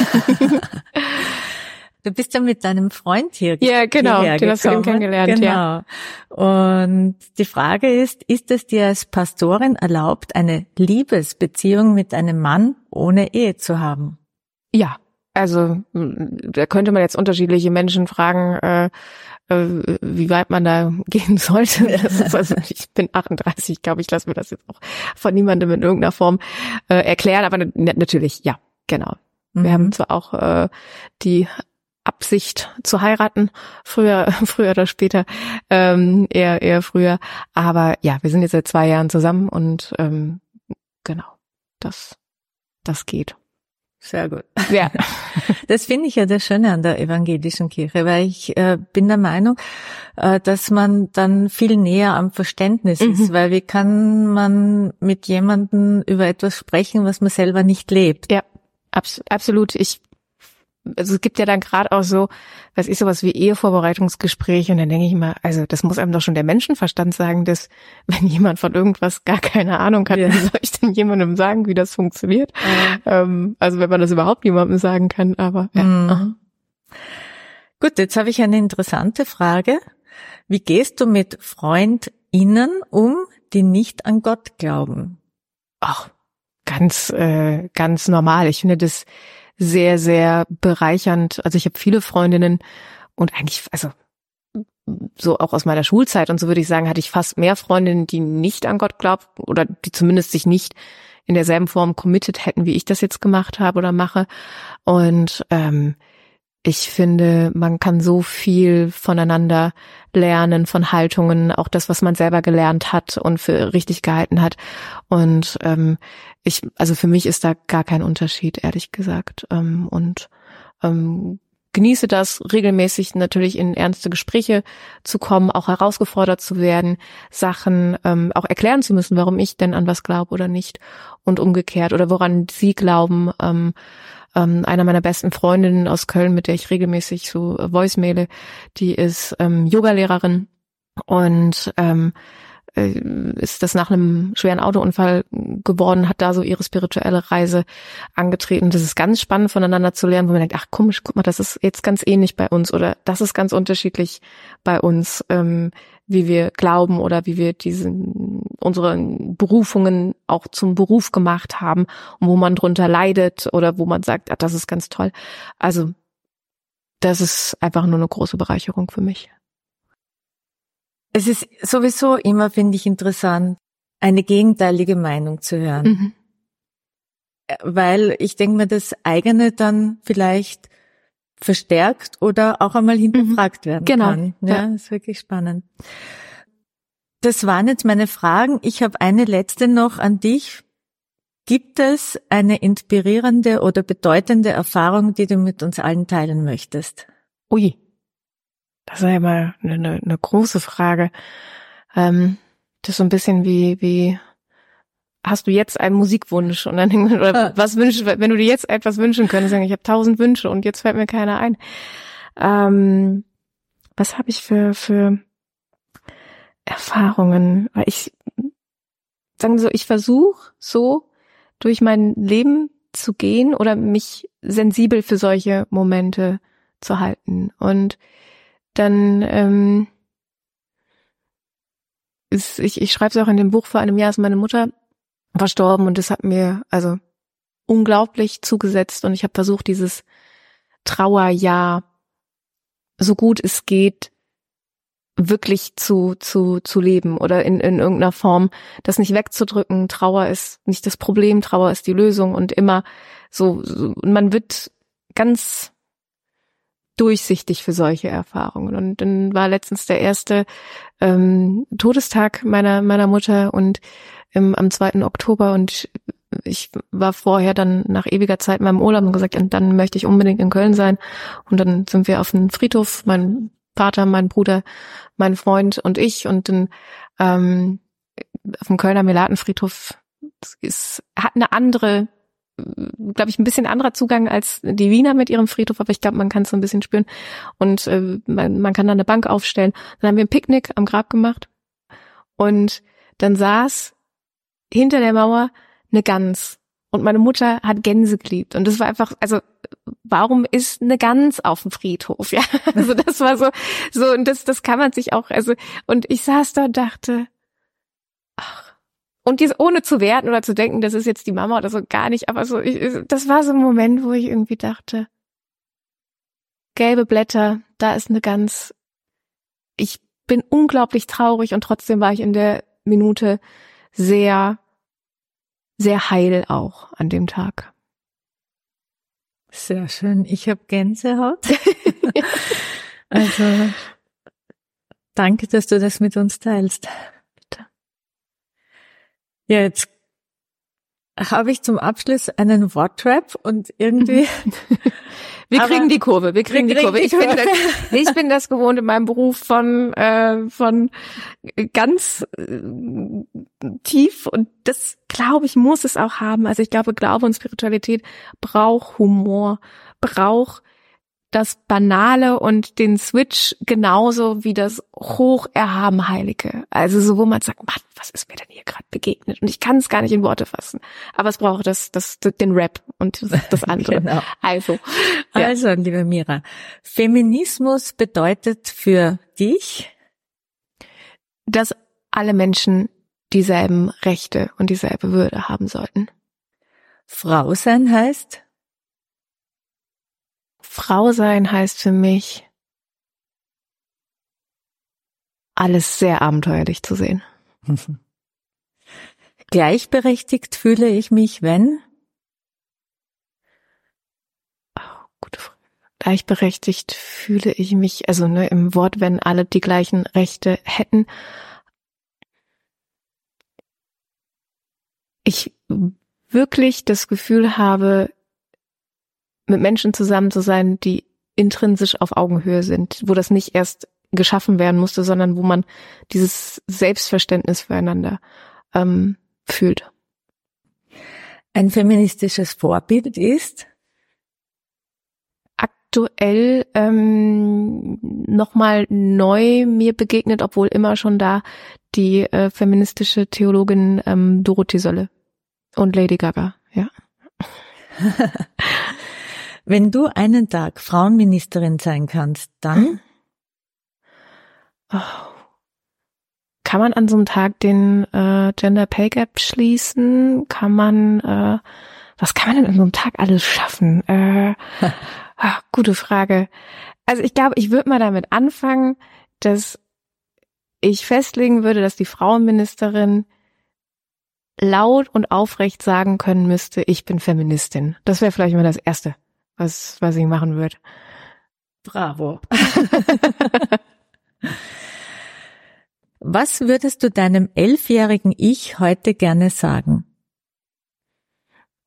du bist ja mit deinem Freund hier. Ja, genau, den hast du eben kennengelernt. Genau. Ja. Und die Frage ist, ist es dir als Pastorin erlaubt, eine Liebesbeziehung mit einem Mann ohne Ehe zu haben? Ja, also da könnte man jetzt unterschiedliche Menschen fragen, äh, äh, wie weit man da gehen sollte. Also, ich bin 38, glaube ich, lasse mir das jetzt auch von niemandem in irgendeiner Form äh, erklären, aber natürlich, ja, genau. Wir mhm. haben zwar auch äh, die Absicht zu heiraten, früher, früher oder später, ähm, eher, eher früher. Aber ja, wir sind jetzt seit zwei Jahren zusammen und ähm, genau, das, das geht. Sehr gut. Ja. Das finde ich ja das Schöne an der evangelischen Kirche, weil ich äh, bin der Meinung, äh, dass man dann viel näher am Verständnis mhm. ist, weil wie kann man mit jemandem über etwas sprechen, was man selber nicht lebt? Ja, abs absolut. Ich also es gibt ja dann gerade auch so, was ist sowas wie Ehevorbereitungsgespräche und dann denke ich immer, also das muss einem doch schon der Menschenverstand sagen, dass wenn jemand von irgendwas gar keine Ahnung hat, ja. wie soll ich denn jemandem sagen, wie das funktioniert? Ja. Ähm, also wenn man das überhaupt jemandem sagen kann, aber ja. Mhm. Gut, jetzt habe ich eine interessante Frage. Wie gehst du mit FreundInnen um, die nicht an Gott glauben? Ach, ganz, äh, ganz normal. Ich finde das sehr, sehr bereichernd. Also ich habe viele Freundinnen und eigentlich, also so auch aus meiner Schulzeit und so würde ich sagen, hatte ich fast mehr Freundinnen, die nicht an Gott glauben oder die zumindest sich nicht in derselben Form committed hätten, wie ich das jetzt gemacht habe oder mache. Und ähm, ich finde, man kann so viel voneinander lernen, von Haltungen, auch das, was man selber gelernt hat und für richtig gehalten hat. Und ähm, ich, also für mich ist da gar kein Unterschied, ehrlich gesagt. Ähm, und ähm, genieße das regelmäßig natürlich in ernste Gespräche zu kommen, auch herausgefordert zu werden, Sachen ähm, auch erklären zu müssen, warum ich denn an was glaube oder nicht und umgekehrt oder woran sie glauben. Ähm, ähm, einer meiner besten Freundinnen aus Köln, mit der ich regelmäßig so Voicemaile, die ist ähm, Yogalehrerin und ähm, äh, ist das nach einem schweren Autounfall geworden, hat da so ihre spirituelle Reise angetreten. Das ist ganz spannend voneinander zu lernen, wo man denkt, ach komisch, guck mal, das ist jetzt ganz ähnlich bei uns oder das ist ganz unterschiedlich bei uns, ähm, wie wir glauben oder wie wir diesen unsere Berufungen auch zum Beruf gemacht haben und wo man drunter leidet oder wo man sagt, ah, das ist ganz toll. Also das ist einfach nur eine große Bereicherung für mich. Es ist sowieso immer, finde ich, interessant, eine gegenteilige Meinung zu hören. Mhm. Äh, weil ich denke mir, das eigene dann vielleicht verstärkt oder auch einmal hinterfragt mhm. werden genau. kann. Ja, ja, ist wirklich spannend. Das waren jetzt meine Fragen. Ich habe eine letzte noch an dich. Gibt es eine inspirierende oder bedeutende Erfahrung, die du mit uns allen teilen möchtest? Ui. Das ist ja immer eine, eine, eine große Frage. Ähm, das ist so ein bisschen wie, wie hast du jetzt einen Musikwunsch? Und dann oder was wünschst, wenn du dir jetzt etwas wünschen könntest, sagen, ich habe tausend Wünsche und jetzt fällt mir keiner ein. Ähm, was habe ich für für Erfahrungen? Weil ich sagen so, ich versuche so durch mein Leben zu gehen oder mich sensibel für solche Momente zu halten. Und dann ähm, ist, ich, ich schreibe es auch in dem Buch vor einem Jahr, ist meine Mutter verstorben und das hat mir also unglaublich zugesetzt und ich habe versucht, dieses Trauerjahr so gut es geht wirklich zu, zu, zu leben oder in, in irgendeiner Form das nicht wegzudrücken. Trauer ist nicht das Problem, Trauer ist die Lösung und immer so, so man wird ganz durchsichtig für solche Erfahrungen. Und dann war letztens der erste ähm, Todestag meiner, meiner Mutter und ähm, am 2. Oktober und ich war vorher dann nach ewiger Zeit in meinem Urlaub und gesagt, und dann möchte ich unbedingt in Köln sein. Und dann sind wir auf den Friedhof, mein Vater, mein Bruder, mein Freund und ich und dann ähm, auf dem Kölner Melatenfriedhof ist, hat eine andere glaube ich, ein bisschen anderer Zugang als die Wiener mit ihrem Friedhof, aber ich glaube, man kann es so ein bisschen spüren. Und äh, man, man kann da eine Bank aufstellen. Dann haben wir ein Picknick am Grab gemacht und dann saß hinter der Mauer eine Gans. Und meine Mutter hat Gänse geliebt. Und das war einfach, also warum ist eine Gans auf dem Friedhof? Ja, also das war so, so und das, das kann man sich auch, also und ich saß da und dachte, ach, und dies ohne zu werten oder zu denken, das ist jetzt die Mama oder so, gar nicht. Aber so, ich, das war so ein Moment, wo ich irgendwie dachte, gelbe Blätter, da ist eine ganz, ich bin unglaublich traurig und trotzdem war ich in der Minute sehr, sehr heil auch an dem Tag. Sehr schön. Ich habe Gänsehaut. also danke, dass du das mit uns teilst. Ja, jetzt habe ich zum Abschluss einen Wortrap und irgendwie. wir kriegen die Kurve, wir kriegen, wir kriegen die Kurve. Ich bin, das, ich bin das gewohnt in meinem Beruf von, äh, von ganz äh, tief und das glaube ich muss es auch haben. Also ich glaube, Glaube und Spiritualität braucht Humor, braucht das Banale und den Switch genauso wie das Hocherhaben Heilige. Also so, wo man sagt, Mann, was ist mir denn hier gerade begegnet? Und ich kann es gar nicht in Worte fassen. Aber es braucht das, das, den Rap und das andere. genau. Also, ja. also, liebe Mira, Feminismus bedeutet für dich, dass alle Menschen dieselben Rechte und dieselbe Würde haben sollten. Frau sein heißt? Frau sein heißt für mich, alles sehr abenteuerlich zu sehen. Gleichberechtigt fühle ich mich, wenn? Oh, gute Frage. Gleichberechtigt fühle ich mich, also ne, im Wort, wenn alle die gleichen Rechte hätten. Ich wirklich das Gefühl habe, mit Menschen zusammen zu sein, die intrinsisch auf Augenhöhe sind, wo das nicht erst geschaffen werden musste, sondern wo man dieses Selbstverständnis füreinander ähm, fühlt. Ein feministisches Vorbild ist aktuell ähm, nochmal neu mir begegnet, obwohl immer schon da die äh, feministische Theologin ähm, Dorothee Solle und Lady Gaga, ja. Wenn du einen Tag Frauenministerin sein kannst, dann? Oh. Kann man an so einem Tag den äh, Gender Pay Gap schließen? Kann man, äh, was kann man denn an so einem Tag alles schaffen? Äh, ach, gute Frage. Also ich glaube, ich würde mal damit anfangen, dass ich festlegen würde, dass die Frauenministerin laut und aufrecht sagen können müsste, ich bin Feministin. Das wäre vielleicht mal das Erste was, was ich machen würde. Bravo. was würdest du deinem elfjährigen Ich heute gerne sagen?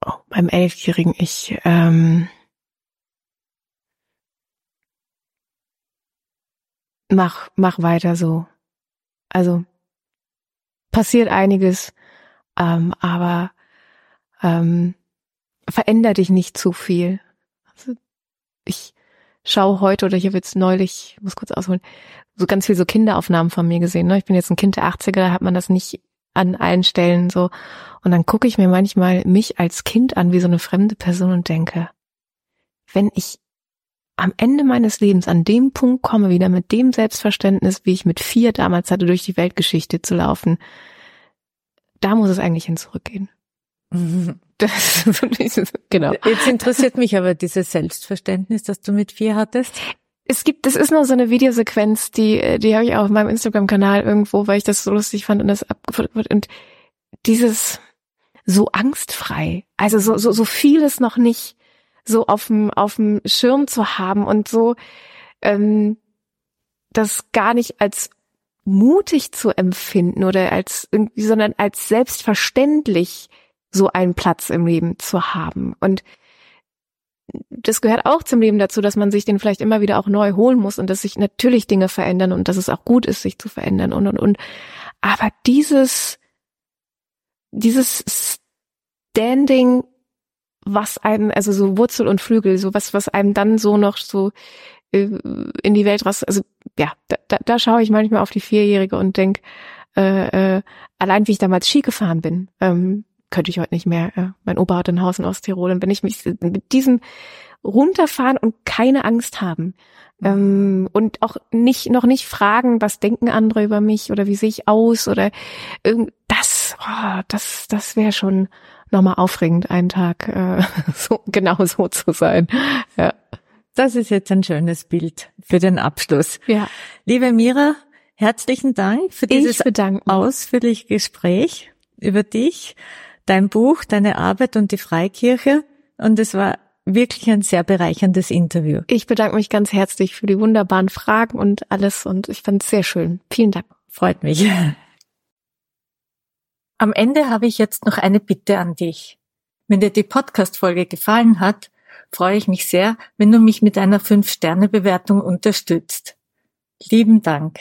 Oh, beim elfjährigen Ich, ähm, mach, mach weiter so. Also, passiert einiges ähm, aber ähm, veränder dich nicht zu viel. Also ich schaue heute oder ich habe jetzt neulich, muss kurz ausholen, so ganz viel so Kinderaufnahmen von mir gesehen. Ne? Ich bin jetzt ein Kind der 80er, da hat man das nicht an allen Stellen so. Und dann gucke ich mir manchmal mich als Kind an wie so eine fremde Person und denke, wenn ich am Ende meines Lebens an dem Punkt komme, wieder mit dem Selbstverständnis, wie ich mit vier damals hatte, durch die Weltgeschichte zu laufen, da muss es eigentlich hin zurückgehen. Das, genau. Jetzt interessiert mich aber dieses Selbstverständnis, das du mit vier hattest. Es gibt, das ist nur so eine Videosequenz, die, die habe ich auch auf meinem Instagram-Kanal irgendwo, weil ich das so lustig fand und das abgefunden wird. Und dieses so angstfrei, also so, so, so vieles noch nicht so auf dem, auf dem Schirm zu haben und so, ähm, das gar nicht als mutig zu empfinden oder als irgendwie, sondern als selbstverständlich so einen Platz im Leben zu haben. Und das gehört auch zum Leben dazu, dass man sich den vielleicht immer wieder auch neu holen muss und dass sich natürlich Dinge verändern und dass es auch gut ist, sich zu verändern und und und. Aber dieses, dieses Standing, was einem, also so Wurzel und Flügel, so was, was einem dann so noch so äh, in die Welt raus, also ja, da, da, da schaue ich manchmal auf die Vierjährige und denk, äh, äh, allein wie ich damals Ski gefahren bin, ähm, könnte ich heute nicht mehr. Ja. Mein Opa hat ein Haus in Osttirol und wenn ich mich mit diesem runterfahren und keine Angst haben mhm. ähm, und auch nicht noch nicht fragen, was denken andere über mich oder wie sehe ich aus oder irgend das, oh, das, das wäre schon nochmal aufregend, einen Tag äh, so genau so zu sein. Ja. Das ist jetzt ein schönes Bild für den Abschluss. Ja. Liebe Mira, herzlichen Dank für dieses ausführliche Gespräch über dich dein Buch, deine Arbeit und die Freikirche. Und es war wirklich ein sehr bereicherndes Interview. Ich bedanke mich ganz herzlich für die wunderbaren Fragen und alles und ich fand es sehr schön. Vielen Dank. Freut mich. Am Ende habe ich jetzt noch eine Bitte an dich. Wenn dir die Podcast-Folge gefallen hat, freue ich mich sehr, wenn du mich mit einer 5-Sterne-Bewertung unterstützt. Lieben Dank.